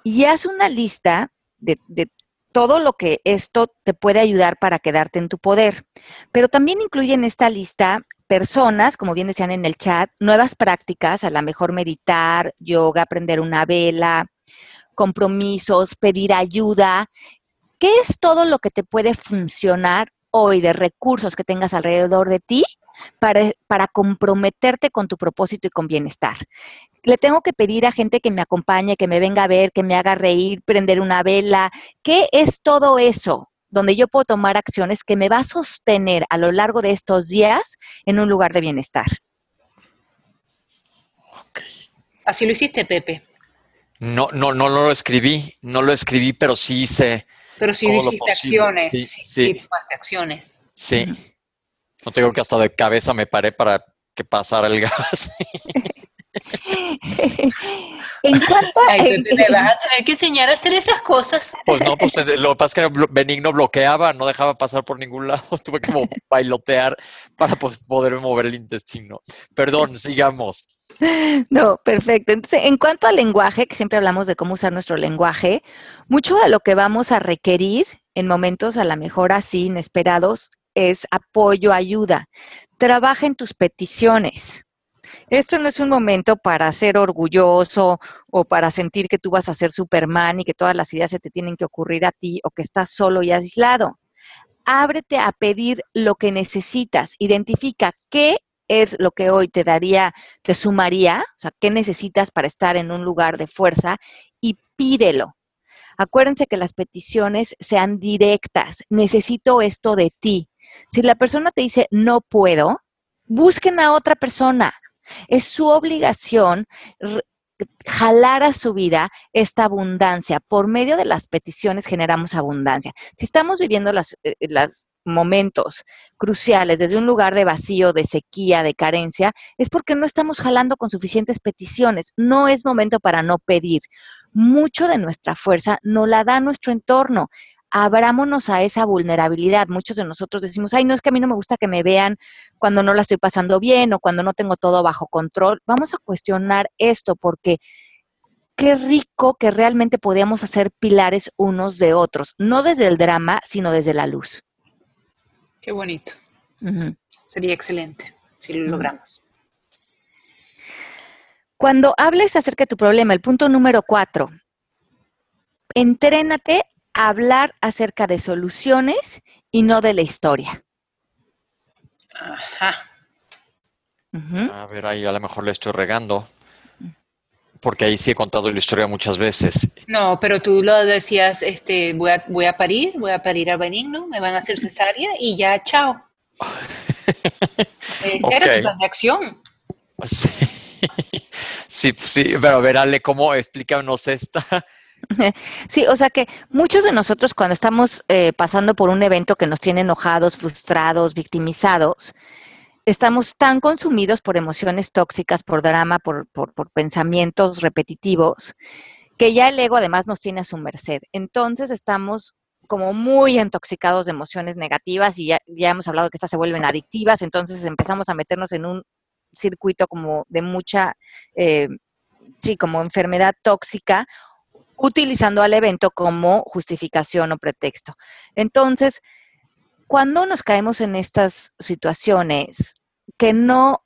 Y haz una lista de, de, todo lo que esto te puede ayudar para quedarte en tu poder. Pero también incluye en esta lista personas, como bien decían en el chat, nuevas prácticas, a lo mejor meditar, yoga, aprender una vela, compromisos, pedir ayuda. ¿Qué es todo lo que te puede funcionar hoy de recursos que tengas alrededor de ti para, para comprometerte con tu propósito y con bienestar? le tengo que pedir a gente que me acompañe, que me venga a ver, que me haga reír, prender una vela. ¿Qué es todo eso? Donde yo puedo tomar acciones que me va a sostener a lo largo de estos días en un lugar de bienestar. Así lo hiciste, Pepe. No, no, no lo escribí, no lo escribí, pero sí hice. Pero sí hiciste acciones, sí, sí, sí, tomaste acciones. Sí. No tengo que hasta de cabeza me paré para que pasara el gas. en cuanto a... me vas a tener que enseñar a hacer esas cosas. Pues no, pues lo que pasa es que Benigno bloqueaba, no dejaba pasar por ningún lado. Tuve que como bailotear para poder mover el intestino. Perdón, sigamos. No, perfecto. Entonces, en cuanto al lenguaje, que siempre hablamos de cómo usar nuestro lenguaje, mucho de lo que vamos a requerir en momentos a lo mejor así inesperados es apoyo, ayuda. Trabaja en tus peticiones. Esto no es un momento para ser orgulloso o para sentir que tú vas a ser Superman y que todas las ideas se te tienen que ocurrir a ti o que estás solo y aislado. Ábrete a pedir lo que necesitas. Identifica qué es lo que hoy te daría, te sumaría, o sea, qué necesitas para estar en un lugar de fuerza y pídelo. Acuérdense que las peticiones sean directas. Necesito esto de ti. Si la persona te dice no puedo, busquen a otra persona. Es su obligación jalar a su vida esta abundancia. Por medio de las peticiones generamos abundancia. Si estamos viviendo los eh, momentos cruciales desde un lugar de vacío, de sequía, de carencia, es porque no estamos jalando con suficientes peticiones. No es momento para no pedir. Mucho de nuestra fuerza no la da nuestro entorno abrámonos a esa vulnerabilidad. Muchos de nosotros decimos, ay, no es que a mí no me gusta que me vean cuando no la estoy pasando bien o cuando no tengo todo bajo control. Vamos a cuestionar esto porque qué rico que realmente podíamos hacer pilares unos de otros, no desde el drama, sino desde la luz. Qué bonito. Sería excelente si lo logramos. Cuando hables acerca de tu problema, el punto número cuatro, entrénate a hablar acerca de soluciones y no de la historia. Ajá. A ver, ahí a lo mejor le estoy regando. Porque ahí sí he contado la historia muchas veces. No, pero tú lo decías, este, voy a, voy a parir, voy a parir a benigno, me van a hacer cesárea y ya, chao. Ese era tu plan de acción. Sí. sí, sí, pero a ver, Ale, ¿cómo explícanos esta? Sí, o sea que muchos de nosotros cuando estamos eh, pasando por un evento que nos tiene enojados, frustrados, victimizados, estamos tan consumidos por emociones tóxicas, por drama, por, por- por pensamientos repetitivos, que ya el ego además nos tiene a su merced. Entonces estamos como muy intoxicados de emociones negativas y ya, ya hemos hablado que estas se vuelven adictivas, entonces empezamos a meternos en un circuito como de mucha, eh, sí, como enfermedad tóxica utilizando al evento como justificación o pretexto. Entonces, cuando nos caemos en estas situaciones, que no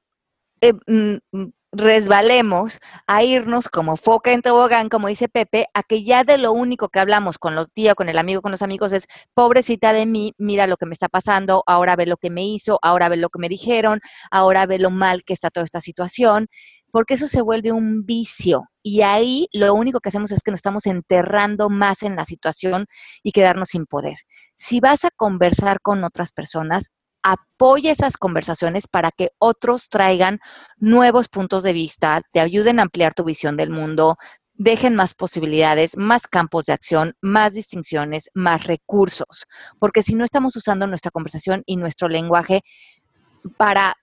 eh, mm, mm, resbalemos a irnos como foca en tobogán, como dice Pepe, a que ya de lo único que hablamos con los tíos, con el amigo, con los amigos es, pobrecita de mí, mira lo que me está pasando, ahora ve lo que me hizo, ahora ve lo que me dijeron, ahora ve lo mal que está toda esta situación, porque eso se vuelve un vicio. Y ahí lo único que hacemos es que nos estamos enterrando más en la situación y quedarnos sin poder. Si vas a conversar con otras personas, apoya esas conversaciones para que otros traigan nuevos puntos de vista, te ayuden a ampliar tu visión del mundo, dejen más posibilidades, más campos de acción, más distinciones, más recursos. Porque si no estamos usando nuestra conversación y nuestro lenguaje para,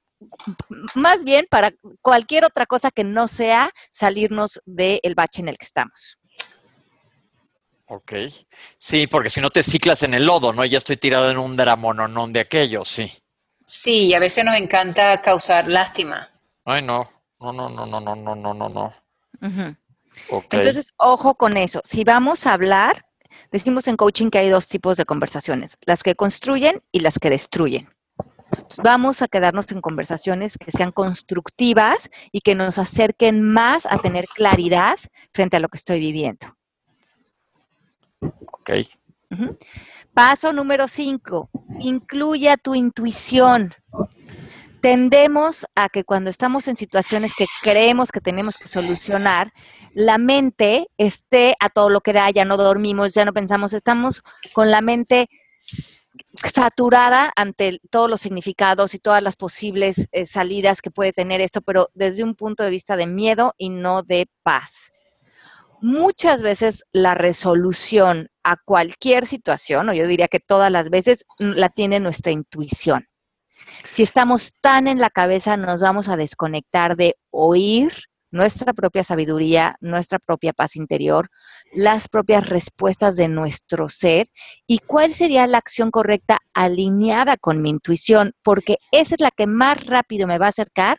más bien para cualquier otra cosa que no sea salirnos del bache en el que estamos. Ok. Sí, porque si no te ciclas en el lodo, ¿no? Ya estoy tirado en un dramononón de aquello, sí. Sí, y a veces nos encanta causar lástima. Ay, no. No, no, no, no, no, no, no, no, no. Ujú. Ok. Entonces, ojo con eso. Si vamos a hablar, decimos en coaching que hay dos tipos de conversaciones, las que construyen y las que destruyen. Entonces, vamos a quedarnos en conversaciones que sean constructivas y que nos acerquen más a tener claridad frente a lo que estoy viviendo. ok. Paso número cinco, incluye a tu intuición. Tendemos a que cuando estamos en situaciones que creemos que tenemos que solucionar, la mente esté a todo lo que da, ya no dormimos, ya no pensamos, estamos con la mente saturada ante todos los significados y todas las posibles eh, salidas que puede tener esto, pero desde un punto de vista de miedo y no de paz muchas veces la resolución a cualquier situación, o yo diría que todas las veces, mm, la tiene nuestra intuición. Si estamos tan en la cabeza, nos vamos a desconectar de oír nuestra propia sabiduría, nuestra propia paz interior, las propias respuestas de nuestro ser y cuál sería la acción correcta alineada con mi intuición, porque esa es la que más rápido me va a acercar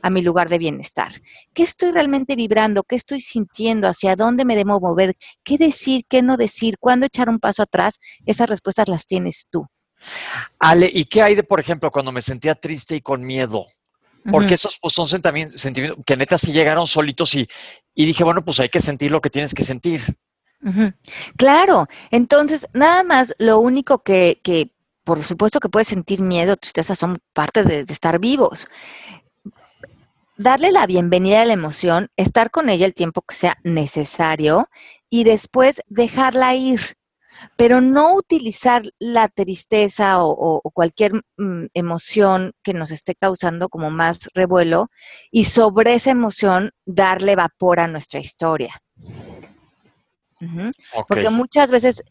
a mi lugar de bienestar. ¿Qué estoy realmente vibrando? ¿Qué estoy sintiendo? ¿Hacia dónde me debo mover? ¿Qué decir? ¿Qué no decir? ¿Cuándo echar un paso atrás? Esas respuestas las tienes tú. Ale, ¿y qué hay de, por ejemplo, cuando me sentía triste y con miedo? Porque esos pues, son sentimientos que neta sí llegaron solitos y, y dije, bueno, pues hay que sentir lo que tienes que sentir. Claro, entonces nada más lo único que, que, por supuesto que puedes sentir miedo, tristeza, son parte de, de estar vivos. Darle la bienvenida a la emoción, estar con ella el tiempo que sea necesario y después dejarla ir, pero no utilizar la tristeza o, o- o cualquier mm, emoción que nos esté causando como más revuelo y sobre esa emoción darle vapor a nuestra historia. Porque muchas veces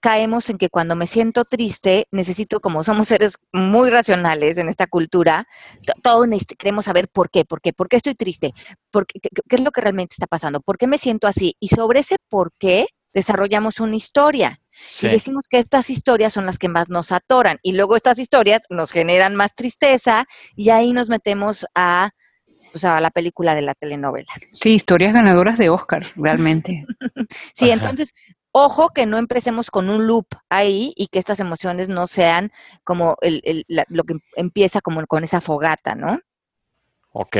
caemos en que cuando me siento triste, necesito, como somos seres muy racionales en esta cultura, to- todo necesit- queremos saber por qué, por qué, por qué estoy triste, por qué, qué- qué es lo que realmente está pasando, por qué me siento así. Y sobre ese por qué desarrollamos una historia. Sí. Y decimos que estas historias son las que más nos atoran. Y luego estas historias nos generan más tristeza y ahí nos metemos a, pues, a la película de la telenovela. Sí, historias ganadoras de Oscar, realmente. Sí, Ajá. entonces, ojo que no empecemos con un loop ahí y que estas emociones no sean como el, el- la- lo que empieza como con esa fogata, ¿no? Ok.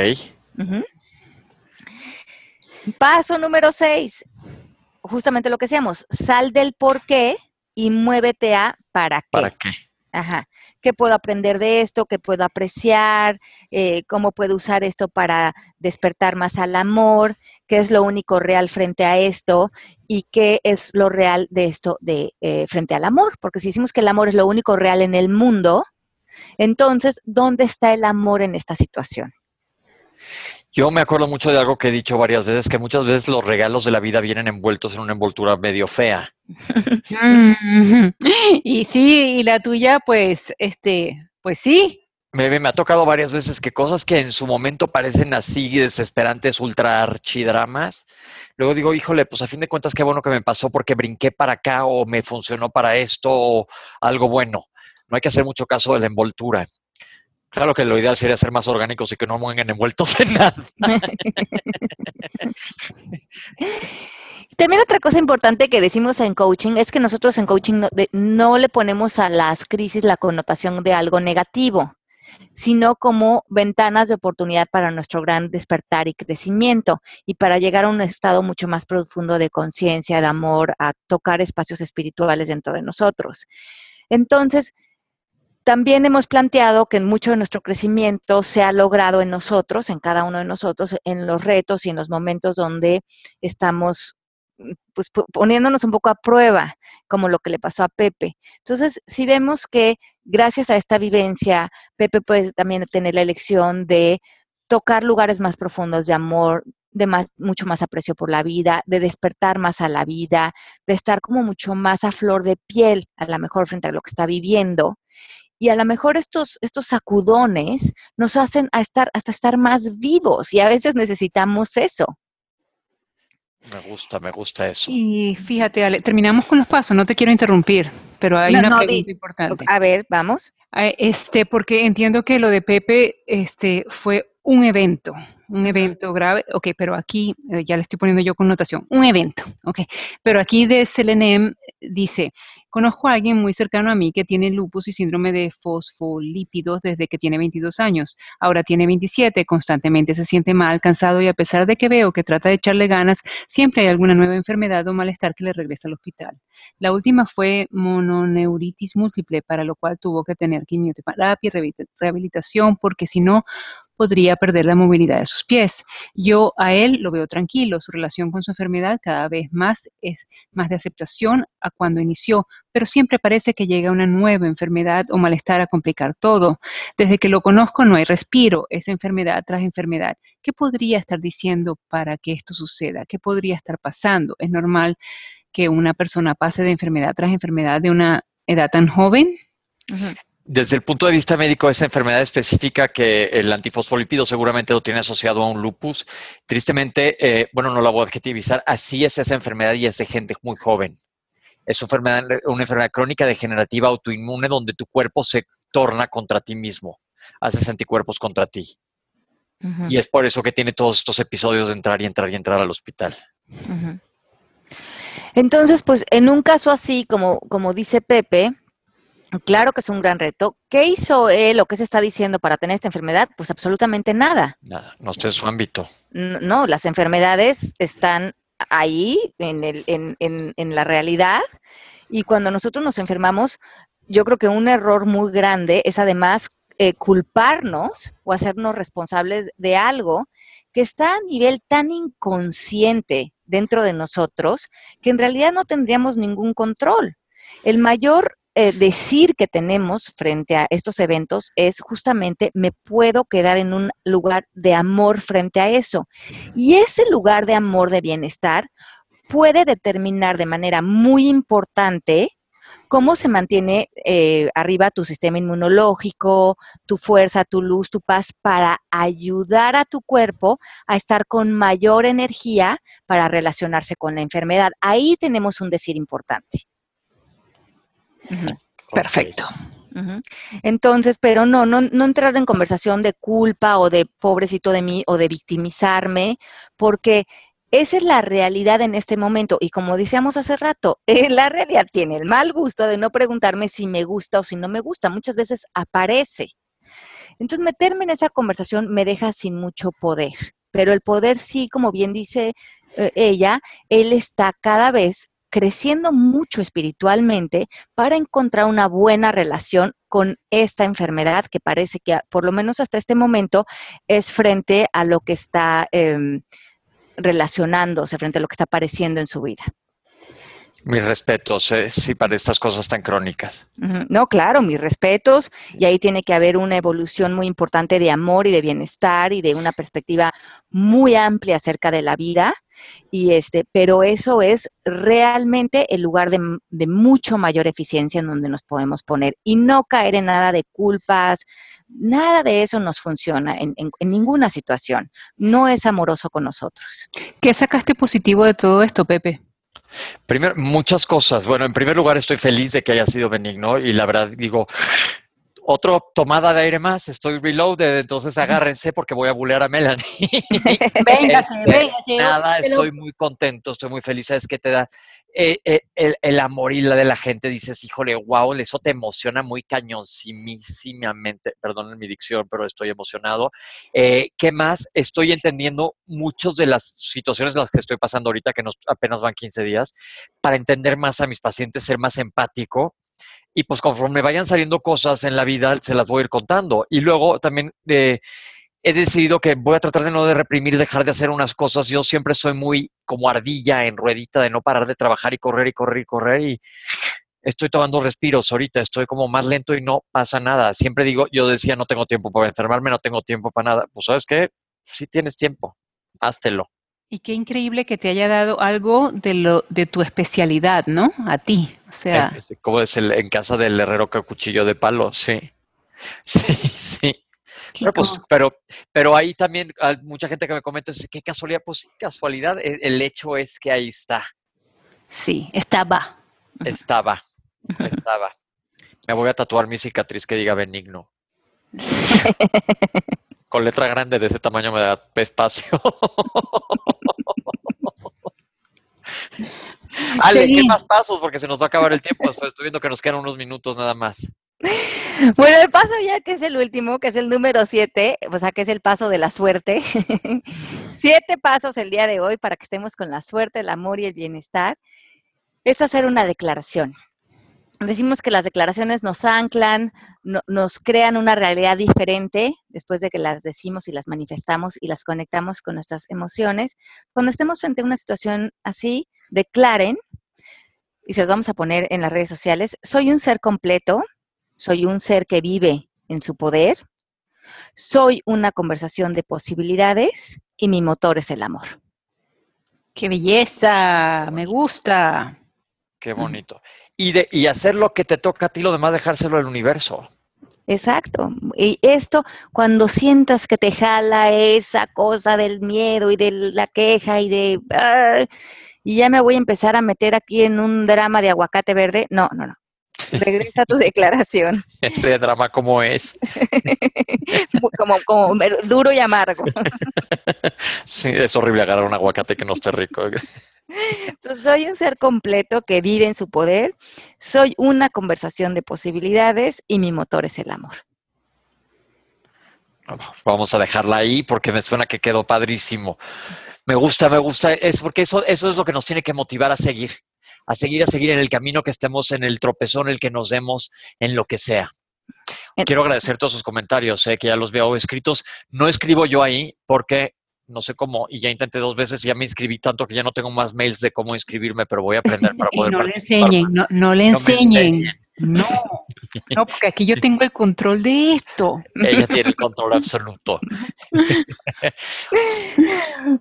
Paso número seis, justamente lo que decíamos, sal del por qué y muévete a para qué. ¿Para qué? Ajá. ¿Qué puedo aprender de esto? ¿Qué puedo apreciar? Eh, ¿Cómo puedo usar esto para despertar más al amor? ¿Qué es lo único real frente a esto? ¿Y qué es lo real de esto de eh, frente al amor? Porque si decimos que el amor es lo único real en el mundo, entonces, ¿dónde está el amor en esta situación? Yo me acuerdo mucho de algo que he dicho varias veces, que muchas veces los regalos de la vida vienen envueltos en una envoltura medio fea. Y sí, y la tuya, pues, este, pues sí. Me, me ha tocado varias veces que cosas que en su momento parecen así desesperantes, ultra archidramas, luego digo, híjole, pues a fin de cuentas qué bueno que me pasó porque brinqué para acá o me funcionó para esto o algo bueno. No hay que hacer mucho caso de la envoltura. Claro que lo ideal sería ser más orgánicos y que no mueven envueltos en nada. También otra cosa importante que decimos en coaching es que nosotros en coaching no, no le ponemos a las crisis la connotación de algo negativo, sino como ventanas de oportunidad para nuestro gran despertar y crecimiento y para llegar a un estado mucho más profundo de conciencia, de amor, a tocar espacios espirituales dentro de nosotros. Entonces, también hemos planteado que mucho de nuestro crecimiento se ha logrado en nosotros, en cada uno de nosotros, en los retos y en los momentos donde estamos mm, pues po- poniéndonos un poco a prueba, como lo que le pasó a Pepe. Entonces, si vemos que gracias a esta vivencia, Pepe puede también tener la elección de tocar lugares más profundos de amor, de más, mucho más aprecio por la vida, de despertar más a la vida, de estar como mucho más a flor de piel, a lo mejor frente a lo que está viviendo. Y a lo mejor estos, estos sacudones nos hacen a estar, hasta estar más vivos y a veces necesitamos eso. Me gusta, me gusta eso. Y fíjate, Ale, terminamos con los pasos, no te quiero interrumpir, pero hay No, una no, pregunta di- importante. A ver, vamos. Ah, Este, porque entiendo que lo de Pepe este, fue un evento, un evento grave. Ok, pero aquí eh, ya le estoy poniendo yo connotación, un evento. Ok, pero aquí de Selenem dice: Conozco a alguien muy cercano a mí que tiene lupus y síndrome de fosfolípidos desde que tiene 22 años. Ahora tiene 27, constantemente se siente mal, cansado y a pesar de que veo que trata de echarle ganas, siempre hay alguna nueva enfermedad o malestar que le regresa al hospital. La última fue mononeuritis múltiple, para lo cual tuvo que tener quimioterapia y rehabil- rehabilitación, porque si no, podría perder la movilidad de sus pies. Yo a él lo veo tranquilo, su relación con su enfermedad cada vez más es más de aceptación a cuando inició, pero siempre parece que llega una nueva enfermedad o malestar a complicar todo. Desde que lo conozco no hay respiro, es enfermedad tras enfermedad. ¿Qué podría estar diciendo para que esto suceda? ¿Qué podría estar pasando? ¿Es normal que una persona pase de enfermedad tras enfermedad de una edad tan joven? Ujú. Desde el punto de vista médico, esa enfermedad específica que el antifosfolípido seguramente lo tiene asociado a un lupus, tristemente, eh, bueno, no la voy a adjetivizar, así es esa enfermedad y es de gente muy joven. Es una enfermedad, una enfermedad crónica degenerativa autoinmune donde tu cuerpo se torna contra ti mismo, haces anticuerpos contra ti. Y es por eso que tiene todos estos episodios de entrar y entrar y entrar al hospital. Entonces, pues en un caso así, como, como dice Pepe, claro que es un gran reto. ¿Qué hizo él o qué se está diciendo para tener esta enfermedad? Pues absolutamente nada. Nada, no esté en su ámbito. No, las enfermedades están ahí en, el, en, en- en la realidad y cuando nosotros nos enfermamos, yo creo que un error muy grande es además eh, culparnos o hacernos responsables de algo que está a nivel tan inconsciente dentro de nosotros que en realidad no tendríamos ningún control. El mayor eh, decir que tenemos frente a estos eventos es justamente me puedo quedar en un lugar de amor frente a eso. Y ese lugar de amor, de bienestar, puede determinar de manera muy importante cómo se mantiene eh, arriba tu sistema inmunológico, tu fuerza, tu luz, tu paz, para ayudar a tu cuerpo a estar con mayor energía para relacionarse con la enfermedad. Ahí tenemos un decir importante. Perfecto. Entonces, pero no, no, no entrar en conversación de culpa o de pobrecito de mí o de victimizarme, porque esa es la realidad en este momento. Y como decíamos hace rato, eh, la realidad tiene el mal gusto de no preguntarme si me gusta o si no me gusta. Muchas veces aparece. Entonces, meterme en esa conversación me deja sin mucho poder. pero el poder sí, como bien dice eh, ella, él está cada vez creciendo mucho espiritualmente para encontrar una buena relación con esta enfermedad que parece que por lo menos hasta este momento es frente a lo que está em, relacionándose, frente a lo que está apareciendo en su vida. Mis respetos, eh, sí, para estas cosas tan crónicas. No, claro, mis respetos. Y ahí tiene que haber una evolución muy importante de amor y de bienestar y de una perspectiva muy amplia acerca de la vida. Y este, pero eso es realmente el lugar de, mucho mayor eficiencia en donde nos podemos poner y no caer en nada de culpas. Nada de eso nos funciona en, en ninguna situación. No es amoroso con nosotros. ¿Qué sacaste positivo de todo esto, Pepe? Primero, muchas cosas. Bueno, en primer lugar, estoy feliz de que haya sido benigno y la verdad digo, otra tomada de aire más, estoy reloaded, entonces agárrense porque voy a bulear a Melanie. véngase, este, véngase. Nada, estoy muy contento, estoy muy feliz. Es que te da eh, eh, el, amor y la de la gente. Dices, híjole, wow, eso te emociona muy cañoncísimamente. Perdón mi dicción, pero estoy emocionado. Eh, ¿Qué más? Estoy entendiendo muchas de las situaciones en las que estoy pasando ahorita, que nos, apenas van 15 días, para entender más a mis pacientes, ser más empático y pues conforme vayan saliendo cosas en la vida, se las voy a ir contando. Y luego también eh, he decidido que voy a tratar de no de reprimir, dejar de hacer unas cosas. Yo siempre soy muy como ardilla en ruedita de no parar de trabajar y correr y correr y correr y estoy tomando respiros ahorita, estoy como más lento y no pasa nada. Siempre digo, yo decía, no tengo tiempo para enfermarme, no tengo tiempo para nada. Pues sabes qué, sí tienes tiempo, háztelo. Y qué increíble que te haya dado algo de lo de tu especialidad, ¿no? A ti, o sea. Como es el, en casa del herrero que cuchillo de palo, sí, sí, sí. Pero, pues, pero, pero, ahí también hay mucha gente que me comenta, qué casualidad, pues casualidad, el, el hecho es que ahí está. Sí, estaba. Estaba, estaba. Me voy a tatuar mi cicatriz que diga benigno. Con letra grande de ese tamaño me da espacio. Ale, ¿qué más pasos? Porque se nos va a acabar el tiempo. Estoy, viendo que nos quedan unos minutos nada más. Bueno, el paso ya que es el último, que es el número siete, o sea, que es el paso de la suerte. siete pasos el día de hoy para que estemos con la suerte, el amor y el bienestar. Es hacer una declaración decimos que las declaraciones nos anclan, nos crean una realidad diferente después de que las decimos y las manifestamos y las conectamos con nuestras emociones. Cuando estemos frente a una situación así, declaren, y se los vamos a poner en las redes sociales, soy un ser completo, soy un ser que vive en su poder, soy una conversación de posibilidades y mi motor es el amor. ¡Qué belleza! Me gusta. Qué bonito y, de, y hacer lo que te toca a ti, lo demás dejárselo al universo. Exacto. Y esto, cuando sientas que te jala esa cosa del miedo y de la queja y de... y ya me voy a empezar a meter aquí en un drama de aguacate verde. No, no, no. Regresa tu declaración. Ese drama como es. como, como duro y amargo. sí, es horrible agarrar un aguacate que no esté rico. soy un ser completo que vive en su poder, soy una conversación de posibilidades y mi motor es el amor. Vamos a dejarla ahí porque me suena que quedó padrísimo. Me gusta, me gusta, es porque eso, eso es lo que nos tiene que motivar a seguir, a seguir, a seguir en el camino que estemos, en el tropezón, el que nos demos, en lo que sea. Quiero agradecer todos sus comentarios, sé que ya los veo escritos. No escribo yo ahí porque no sé cómo, y ya intenté dos veces y ya me inscribí tanto que ya no tengo más mails de cómo inscribirme, pero voy a aprender para poder no Le enseñen, no, no le enseñen, no, no, porque aquí yo tengo el control de esto. Ella tiene el control absoluto.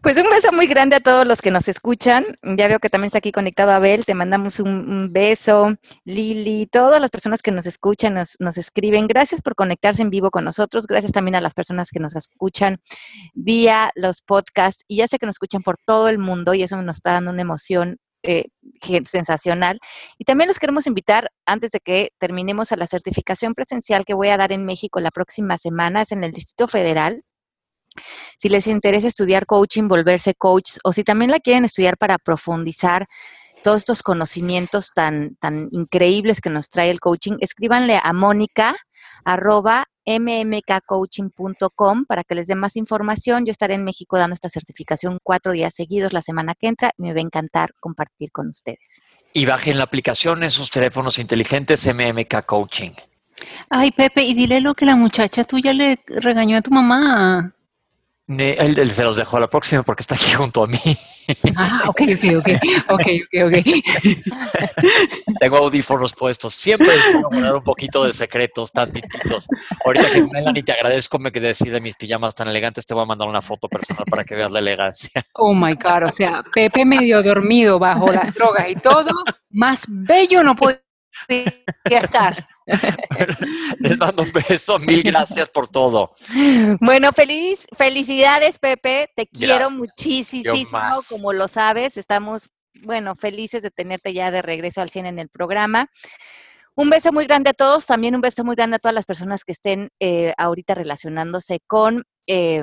Pues un beso muy grande a todos los que nos escuchan. Ya veo que también está aquí conectado Abel. Te mandamos un, beso. Lili, todas las personas que nos escuchan, nos, nos escriben. Gracias por conectarse en vivo con nosotros. Gracias también a las personas que nos escuchan vía los podcasts. Y ya sé que nos escuchan por todo el mundo y eso nos está dando una emoción eh, sensacional. Y también los queremos invitar, antes de que terminemos a la certificación presencial que voy a dar en México la próxima semana, es en el Distrito Federal. Si les interesa estudiar coaching, volverse coach, o si también la quieren estudiar para profundizar todos estos conocimientos tan, tan increíbles que nos trae el coaching, escríbanle a Mónica arroba mmkcoaching.com para que les dé más información. Yo estaré en México dando esta certificación cuatro días seguidos la semana que entra y me va a encantar compartir con ustedes. Y bajen la aplicación en sus teléfonos inteligentes MMK Coaching. Ay, Pepe, y dile lo que la muchacha tuya le regañó a tu mamá. Él, él, se los dejo a la próxima porque está aquí junto a mí. Ah, ok, ok, ok, ok, ok, ok. Tengo audífonos puestos. Siempre puedo guardar un poquito de secretos, tantititos. Ahorita que Melanie te agradezco me que decide mis pijamas tan elegantes, te voy a mandar una foto personal para que veas la elegancia. Oh my God, o sea, Pepe medio dormido bajo las drogas y todo, más bello no puede estar. Les mando un beso, mil gracias por todo. Bueno, feliz, felicidades, Pepe. Te quiero muchísimo, como lo sabes. Estamos, bueno, felices de tenerte ya de regreso al cine en el programa. Un beso muy grande a todos, también un beso muy grande a todas las personas que estén eh, ahorita relacionándose con eh,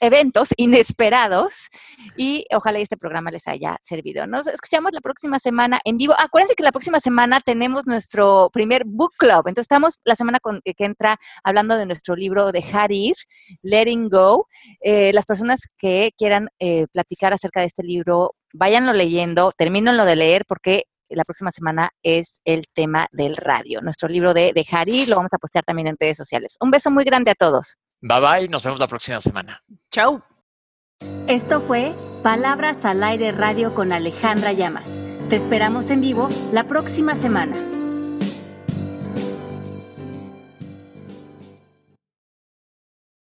eventos inesperados y ojalá este programa les haya servido. Nos escuchamos la próxima semana en vivo. Acuérdense que la próxima semana tenemos nuestro primer book club. Entonces estamos la semana que entra hablando de nuestro libro Dejar ir, Letting Go. Eh, las personas que quieran eh, platicar acerca de este libro, váyanlo leyendo, termínenlo de leer porque la próxima semana es el tema del radio. Nuestro libro de Dejar ir lo vamos a postear también en redes sociales. Un beso muy grande a todos. Bye bye, nos vemos la próxima semana. Chao. Esto fue Palabras al Aire Radio con Alejandra Llamas. Te esperamos en vivo la próxima semana.